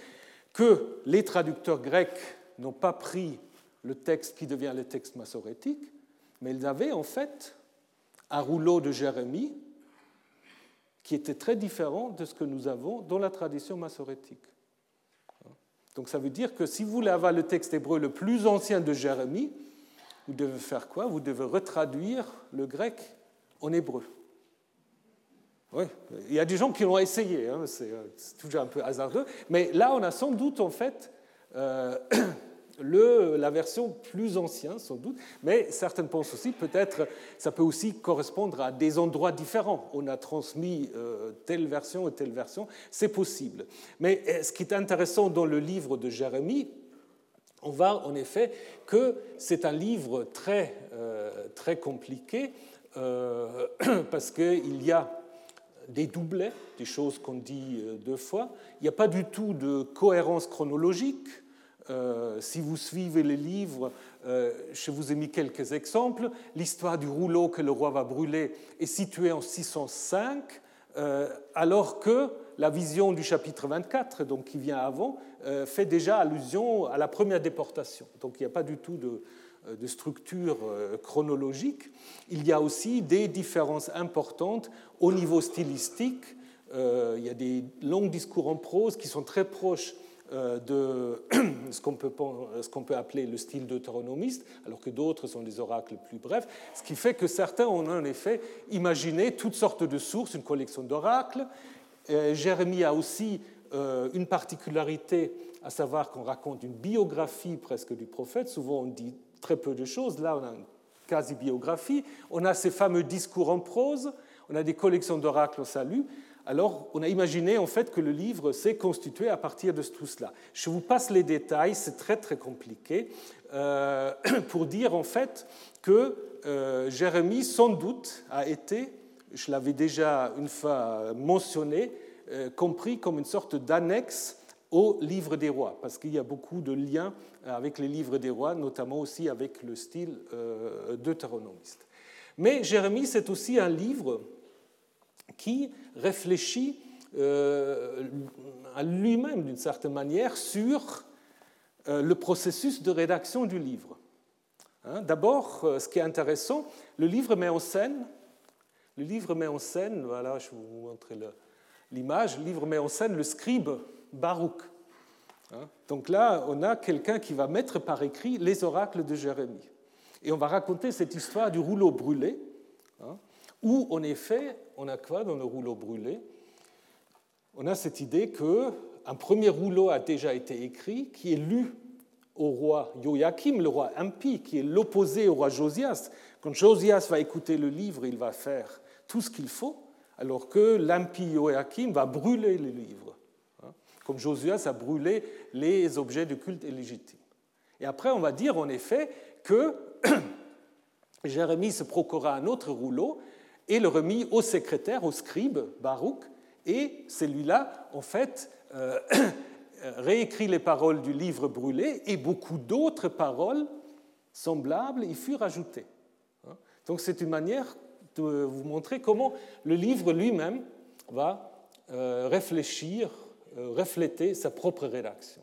que les traducteurs grecs n'ont pas pris le texte qui devient le texte massorétique, mais ils avaient en fait un rouleau de Jérémie qui était très différent de ce que nous avons dans la tradition massorétique. Donc ça veut dire que si vous voulez avoir le texte hébreu le plus ancien de Jérémie, vous devez faire quoi? Vous devez retraduire le grec en hébreu. Oui, il y a des gens qui l'ont essayé, hein, c'est toujours un peu hasardeux, mais là on a sans doute en fait euh, la version plus ancienne, sans doute, mais certaines pensent aussi, peut-être, ça peut aussi correspondre à des endroits différents. On a transmis euh, telle version et telle version, c'est possible. Mais euh, ce qui est intéressant dans le livre de Jérémie, on voit en effet que c'est un livre très, euh, très compliqué, parce qu'il y a des doublets, des choses qu'on dit deux fois, il n'y a pas du tout de cohérence chronologique, euh, si vous suivez les livres, euh, je vous ai mis quelques exemples. L'histoire du rouleau que le roi va brûler est située en 605, euh, alors que la vision du chapitre 24, donc qui vient avant, fait déjà allusion à la première déportation. Donc il n'y a pas du tout de, de structure chronologique. Il y a aussi des différences importantes au niveau stylistique. il y a des longs discours en prose qui sont très proches euh, de ce qu'on peut, peut, appeler le style deutéronomiste, alors que d'autres sont des oracles plus brefs, ce qui fait que certains ont en effet imaginé toutes sortes de sources, une collection d'oracles. Jérémie a aussi euh, une particularité, à savoir qu'on raconte une biographie presque du prophète. Souvent on dit très peu de choses. Là, on a une quasi-biographie, on a ces fameux discours en prose, on a des collections d'oracles au salut. Alors, on a imaginé en fait que le livre s'est constitué à partir de tout cela. Je vous passe les détails, c'est très très compliqué, euh, pour dire en fait que euh, Jérémie, sans doute, a été, je l'avais déjà une fois mentionné, euh, compris comme une sorte d'annexe au livre des rois, parce qu'il y a beaucoup de liens avec les livres des rois, notamment aussi avec le style deutéronomiste. Mais Jérémie, c'est aussi un livre qui réfléchit euh, à lui-même, d'une certaine manière, sur euh, le processus de rédaction du livre. Hein, d'abord, euh, ce qui est intéressant, le livre met en scène, le livre met en scène, voilà, je vais vous montrer l'image, le livre met en scène le scribe Baruch. Hein, donc là, on a quelqu'un qui va mettre par écrit les oracles de Jérémie. Et on va raconter cette histoire du rouleau brûlé, hein, où en effet, on a quoi dans le rouleau brûlé? On a cette idée qu'un premier rouleau a déjà été écrit, qui est lu au roi Joachim, le roi impie, qui est l'opposé au roi Josias. Quand Josias va écouter le livre, il va faire tout ce qu'il faut, alors que l'impie Joachim va brûler le livre, hein, comme Josias a brûlé les objets de culte illégitimes. Et après, on va dire en effet que Jérémie se procura un autre rouleau et le remit au secrétaire, au scribe, Baruch, et celui-là, en fait, euh, réécrit les paroles du livre brûlé et beaucoup d'autres paroles semblables y furent ajoutées. Hein? Donc c'est une manière de vous montrer comment le livre lui-même va euh, réfléchir, euh, refléter sa propre rédaction.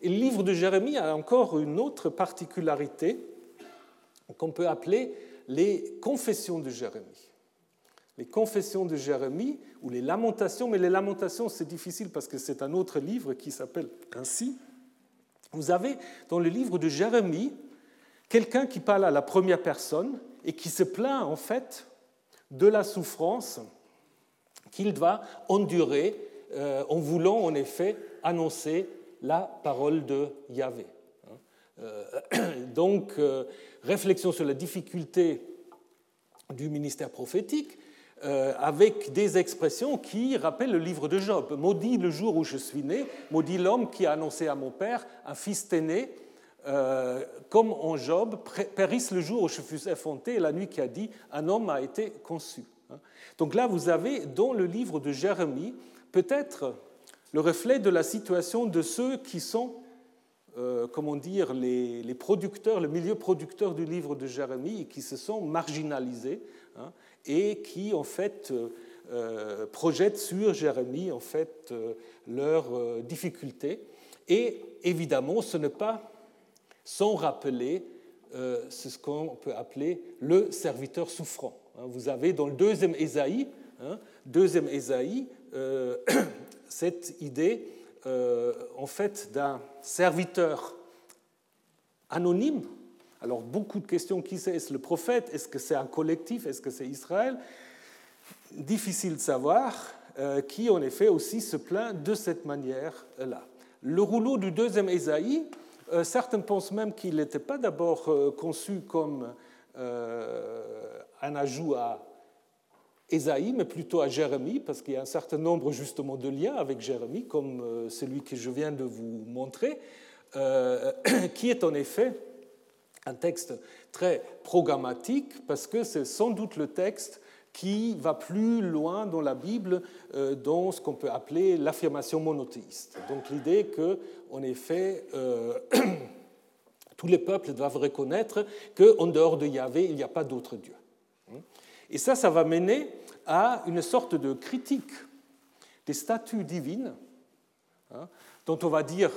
Et le livre de Jérémie a encore une autre particularité qu'on peut appeler les confessions de Jérémie. Les confessions de Jérémie, ou les lamentations, mais les lamentations c'est difficile parce que c'est un autre livre qui s'appelle ainsi. Vous avez dans le livre de Jérémie quelqu'un qui parle à la première personne et qui se plaint en fait de la souffrance qu'il doit endurer euh, en voulant en effet annoncer la parole de Yahvé. Euh, donc, euh, réflexion sur la difficulté du ministère prophétique, avec des expressions qui rappellent le livre de Job. Maudit le jour où je suis né, maudit l'homme qui a annoncé à mon père, un fils est né, comme en Job, périsse le jour où je fus effronté, et la nuit qui a dit, un homme a été conçu. Hein. Donc là, vous avez dans le livre de Jérémie peut-être le reflet de la situation de ceux qui sont euh, comment dire, les, producteurs, le milieu producteur du livre de Jérémie, qui se sont marginalisés hein, et qui, en fait, euh, euh, projettent sur Jérémie, en fait, leurs difficultés. Et évidemment, ce n'est pas sans rappeler ce qu'on peut appeler le serviteur souffrant. Hein. Vous avez dans le deuxième Ésaïe, hein, deuxième Ésaïe, cette idée euh, en fait d'un serviteur anonyme. Alors beaucoup de questions, qui c'est? Est-ce le prophète? Est-ce que c'est un collectif? Est-ce que c'est Israël? Difficile de savoir, euh, qui en effet aussi se plaint de cette manière-là. Le rouleau du deuxième Ésaïe, euh, certains pensent même qu'il n'était pas d'abord conçu comme un ajout à Ésaïe, mais plutôt à Jérémie, parce qu'il y a un certain nombre justement de liens avec Jérémie, comme euh, celui que je viens de vous montrer, euh, qui est en effet un texte très programmatique, parce que c'est sans doute le texte qui va plus loin dans la Bible euh, dans ce qu'on peut appeler l'affirmation monothéiste. Donc l'idée que, en effet, tous les peuples doivent reconnaître qu'en dehors de Yahvé, il n'y a pas d'autre Dieu. Et ça, ça va mener à une sorte de critique des statues divines, hein, dont on va dire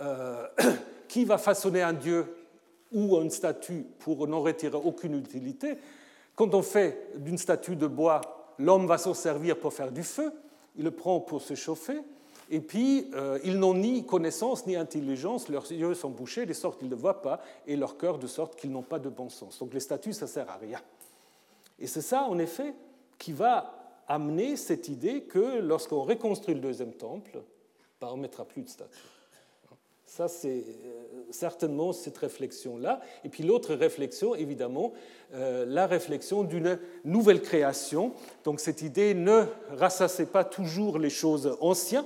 euh, qui va façonner un dieu ou une statue pour n'en retirer aucune utilité. Quand on fait d'une statue de bois, l'homme va s'en servir pour faire du feu, il le prend pour se chauffer, et puis euh, ils n'ont ni connaissance ni intelligence, leurs yeux sont bouchés de sorte qu'ils ne voient pas, et leur cœur de sorte qu'ils n'ont pas de bon sens. Donc les statues, ça ne sert à rien. Et c'est ça, en effet, qui va amener cette idée que lorsqu'on reconstruit le deuxième temple, ben, on ne mettra plus de statues. Ça, c'est euh, certainement cette réflexion-là. Et puis l'autre réflexion, évidemment, euh, la réflexion d'une nouvelle création. Donc cette idée ne rassassez pas toujours les choses anciennes,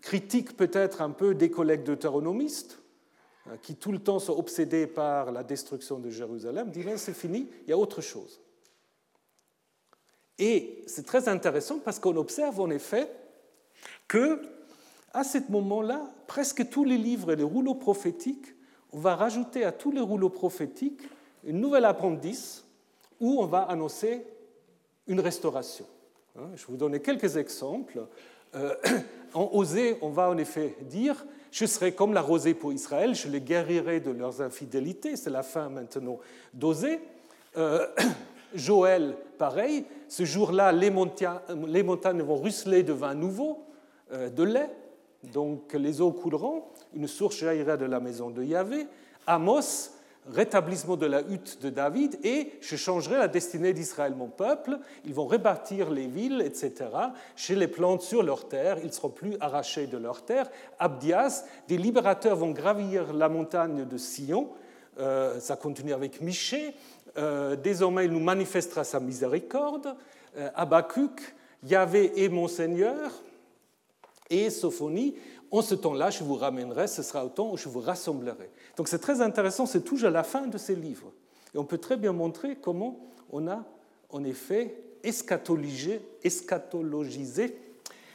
critique peut-être un peu des collègues deutéronomistes, hein, qui tout le temps sont obsédés par la destruction de Jérusalem, dit c'est fini, il y a autre chose. Et c'est très intéressant parce qu'on observe en effet que à ce moment-là, presque tous les livres et les rouleaux prophétiques, on va rajouter à tous les rouleaux prophétiques une nouvelle appendice où on va annoncer une restauration. Hein, je vais vous donner quelques exemples. Euh, en Osée, on va en effet dire Je serai comme la rosée pour Israël, je les guérirai de leurs infidélités. C'est la fin maintenant d'Osée. Euh, Joël, pareil. Ce jour-là, les, montagnes vont ruisseler de vin nouveau, euh, de lait. Donc les eaux couleront, une source jaillira de la maison de Yahvé. Amos, rétablissement de la hutte de David, et je changerai la destinée d'Israël, mon peuple. Ils vont rebâtir les villes, etc. Chez les plantes sur leur terre, ils ne seront plus arrachés de leur terre. Abdias, des libérateurs vont gravir la montagne de Sion. Euh, ça continue avec Miché. Euh, désormais, il nous manifestera sa miséricorde. Euh, Yahvé est mon Seigneur et Sophonie, en ce temps-là, je vous ramènerai, ce sera au temps où je vous rassemblerai. Donc c'est très intéressant, c'est toujours à la fin de ces livres. Et on peut très bien montrer comment on a en effet eschatologisé,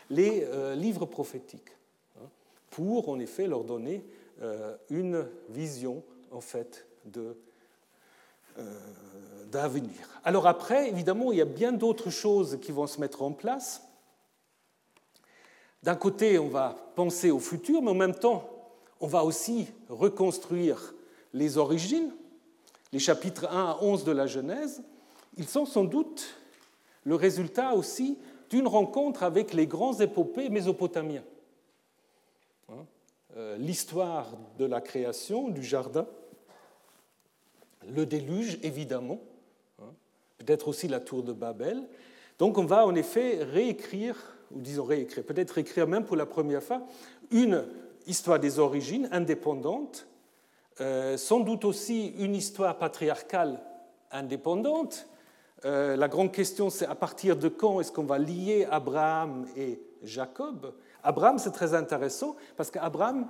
les euh, livres prophétiques hein, pour en effet leur donner euh, une vision en fait de euh, d'avenir. Alors après, évidemment, il y a bien d'autres choses qui vont se mettre en place. D'un côté, on va penser au futur, mais en même temps, on va aussi reconstruire les origines. Les chapitres 1 à 11 de la Genèse, ils sont sans doute le résultat aussi d'une rencontre avec les grands épopées mésopotamiens. Hein, euh, l'histoire de la création du jardin, le déluge évidemment, hein, peut-être aussi la tour de Babel. Donc on va en effet réécrire ou disons réécrire, peut-être écrire même pour la première fois, une histoire des origines indépendante, euh, sans doute aussi une histoire patriarcale indépendante. Euh, la grande question, c'est à partir de quand est-ce qu'on va lier Abraham et Jacob? Abraham, c'est très intéressant parce qu'Abraham,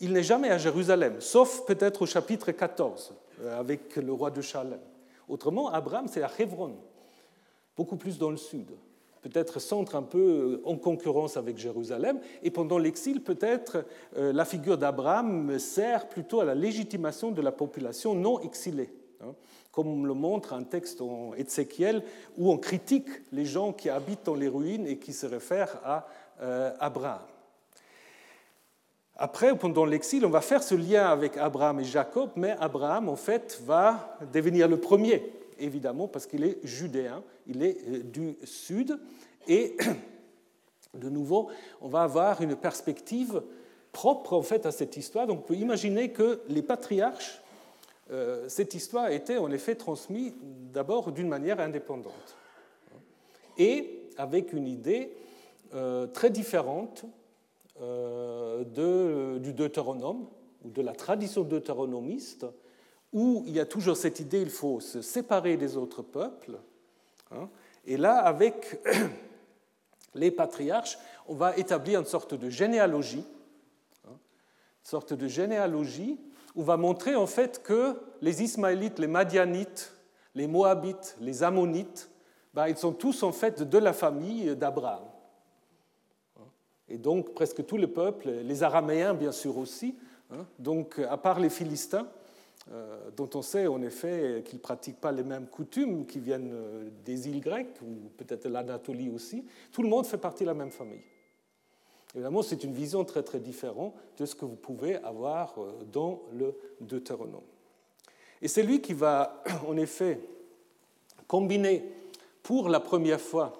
il n'est jamais à Jérusalem, sauf peut-être au chapitre 14 euh, avec le roi de Chalem. Autrement, Abraham, c'est à Hebron, beaucoup plus dans le sud peut-être centre un peu euh, en concurrence avec Jérusalem. Et pendant l'exil, peut-être euh, la figure d'Abraham sert plutôt à la légitimation de la population non exilée. Hein, comme le montre un texte en Ézéchiel où on critique les gens qui habitent dans les ruines et qui se réfèrent à euh, Abraham. Après, pendant l'exil, on va faire ce lien avec Abraham et Jacob, mais Abraham, en fait, va devenir le premier évidemment, parce qu'il est judéen, il est euh, du sud. Et de nouveau, on va avoir une perspective propre en fait à cette histoire. Donc on peut imaginer que les patriarches, euh, cette histoire a été en effet transmise d'abord d'une manière indépendante et avec une idée euh, très différente de, du Deutéronome ou de la tradition deutéronomiste où il y a toujours cette idée il faut se séparer des autres peuples. Hein. et là, avec les patriarches, on va établir une sorte de généalogie, hein, une sorte de généalogie où on va montrer en fait que les Ismaélites, les Madianites, les Moabites, les Ammonites, ben, ils sont tous en fait de la famille d'Abraham. Hein. Et donc presque tout le peuple, les Araméens bien sûr aussi, donc à part les Philistins, dont on sait en effet qu'ils ne pratiquent pas les mêmes coutumes, qui viennent euh, des îles grecques ou peut-être l'Anatolie aussi. Tout le monde fait partie de la même famille. Évidemment, c'est une vision très très différente de ce que vous pouvez avoir euh, dans le Deutéronome. Et c'est lui qui va en effet combiner pour la première fois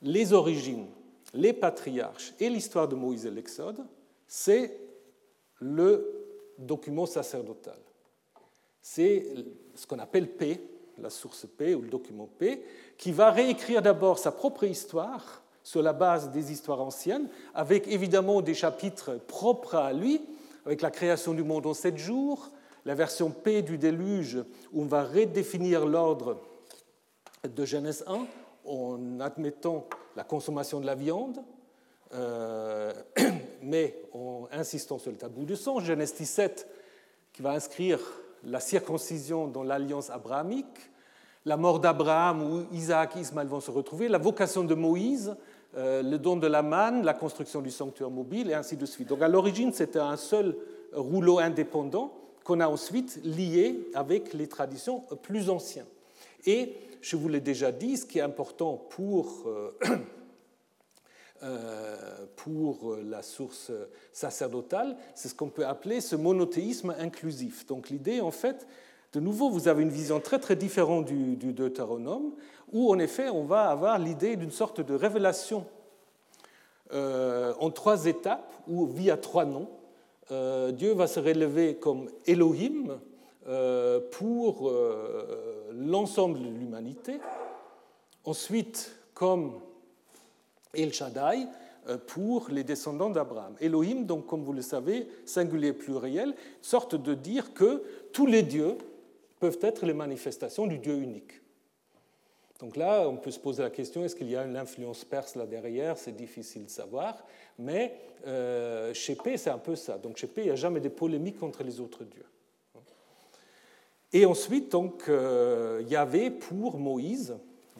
les origines, les patriarches et l'histoire de Moïse et l'Exode, c'est le document sacerdotal. C'est ce qu'on appelle P, la source P ou le document P, qui va réécrire d'abord sa propre histoire sur la base des histoires anciennes, avec évidemment des chapitres propres à lui, avec la création du monde en sept jours, la version P du déluge, où on va redéfinir l'ordre de Genèse 1 en admettant la consommation de la viande, euh, mais en insistant sur le tabou du sang. Genèse 17, qui va inscrire la circoncision dans l'alliance abrahamique, la mort d'Abraham où Isaac et Ismaël vont se retrouver, la vocation de Moïse, euh, le don de la manne, la construction du sanctuaire mobile, et ainsi de suite. Donc à l'origine, c'était un seul rouleau indépendant qu'on a ensuite lié avec les traditions plus anciennes. Et je vous l'ai déjà dit, ce qui est important pour, euh, pour la source sacerdotale, c'est ce qu'on peut appeler ce monothéisme inclusif. Donc l'idée, en fait, de nouveau, vous avez une vision très très différente du, Deutéronome, où en effet, on va avoir l'idée d'une sorte de révélation euh, en trois étapes, ou via trois noms. Dieu va se relever comme Elohim, euh, pour euh, l'ensemble de l'humanité. Ensuite, comme El Shaddai, euh, pour les descendants d'Abraham. Elohim, donc, comme vous le savez, singulier pluriel, sorte de dire que tous les dieux peuvent être les manifestations du Dieu unique. Donc là, on peut se poser la question, est-ce qu'il y a une influence perse là derrière? C'est difficile de savoir. Mais chez P, c'est un peu ça. Donc chez P, il n'y a jamais de polémique contre les autres dieux. Et ensuite, donc, euh, Yahvé pour Moïse,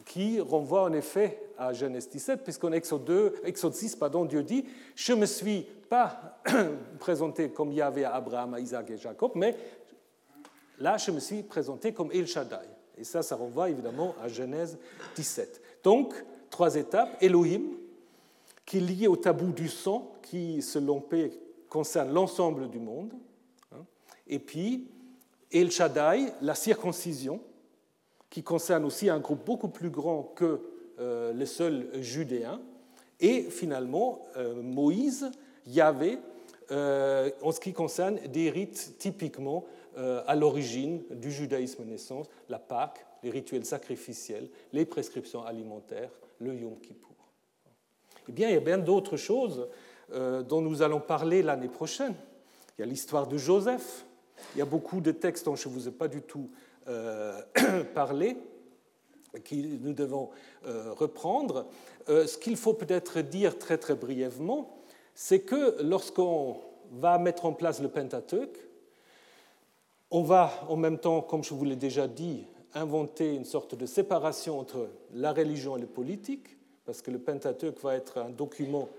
qui renvoie en effet à Genèse 17, puisqu'en Exode, 2, Exode 6, pardon, Dieu dit Je ne me suis pas présenté comme Yahvé à Abraham, à Isaac et Jacob, mais là, je me suis présenté comme El Shaddai. Et ça, ça renvoie évidemment à Genèse 17. Donc, trois étapes Elohim, qui est lié au tabou du sang, qui, selon P, concerne l'ensemble du monde. Hein. Et puis, El Shaddai, la circoncision, qui concerne aussi un groupe beaucoup plus grand que les seuls judéens, et finalement euh, Moïse, Yahvé, euh, en ce qui concerne des rites typiquement à l'origine du judaïsme naissance, la Pâque, les rituels sacrificiels, les prescriptions alimentaires, le Yom Kippour. Eh bien, il y a bien d'autres choses dont nous allons parler l'année prochaine. Il y a l'histoire de Joseph, il y a beaucoup de textes dont je ne vous ai pas du tout euh, parlé, que nous devons euh, reprendre. Euh, ce qu'il faut peut-être dire très très brièvement, c'est que lorsqu'on va mettre en place le Pentateuque, on va en même temps, comme je vous l'ai déjà dit, inventer une sorte de séparation entre la religion et le politique, parce que le Pentateuque va être un document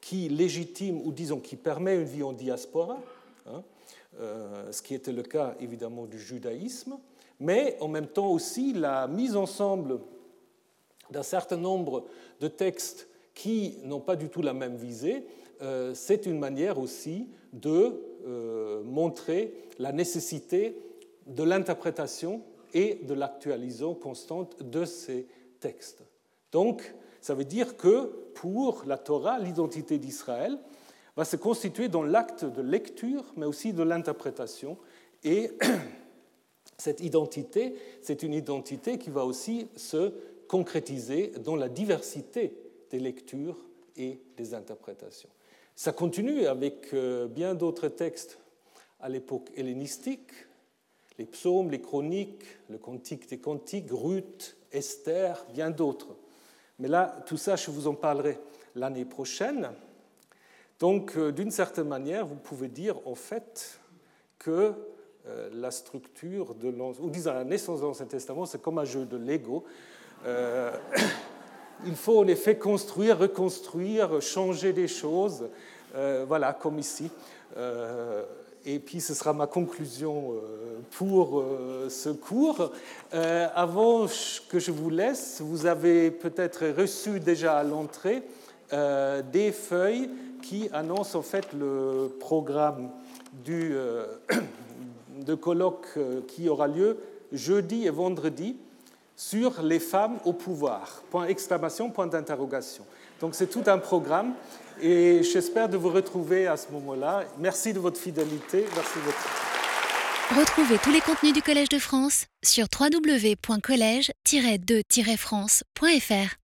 qui légitime, ou disons qui permet une vie en diaspora. Hein, euh, ce qui était le cas évidemment du judaïsme, mais en même temps aussi la mise ensemble d'un certain nombre de textes qui n'ont pas du tout la même visée, euh, c'est une manière aussi de euh, montrer la nécessité de l'interprétation et de l'actualisation constante de ces textes. Donc, ça veut dire que pour la Torah, l'identité d'Israël, va se constituer dans l'acte de lecture, mais aussi de l'interprétation. Et cette identité, c'est une identité qui va aussi se concrétiser dans la diversité des lectures et des interprétations. Ça continue avec euh, bien d'autres textes à l'époque hellénistique, les psaumes, les chroniques, le cantique des cantiques, Ruth, Esther, bien d'autres. Mais là, tout ça, je vous en parlerai l'année prochaine. Donc, euh, d'une certaine manière, vous pouvez dire en fait que la structure de ou disons la naissance de l'Ancien Testament, c'est comme un jeu de Lego. Euh, il faut en effet construire, reconstruire, changer des choses, voilà, comme ici. et puis ce sera ma conclusion pour ce cours. avant que je vous laisse, vous avez peut-être reçu déjà à l'entrée des feuilles qui annonce en fait le programme du, euh, de colloque euh, qui aura lieu jeudi et vendredi sur les femmes au pouvoir. Point exclamation, point d'interrogation. Donc c'est tout un programme et j'espère de vous retrouver à ce moment-là. Merci de votre fidélité. Merci de votre... Retrouvez tous les contenus du Collège de France sur www.colège-2-france.fr.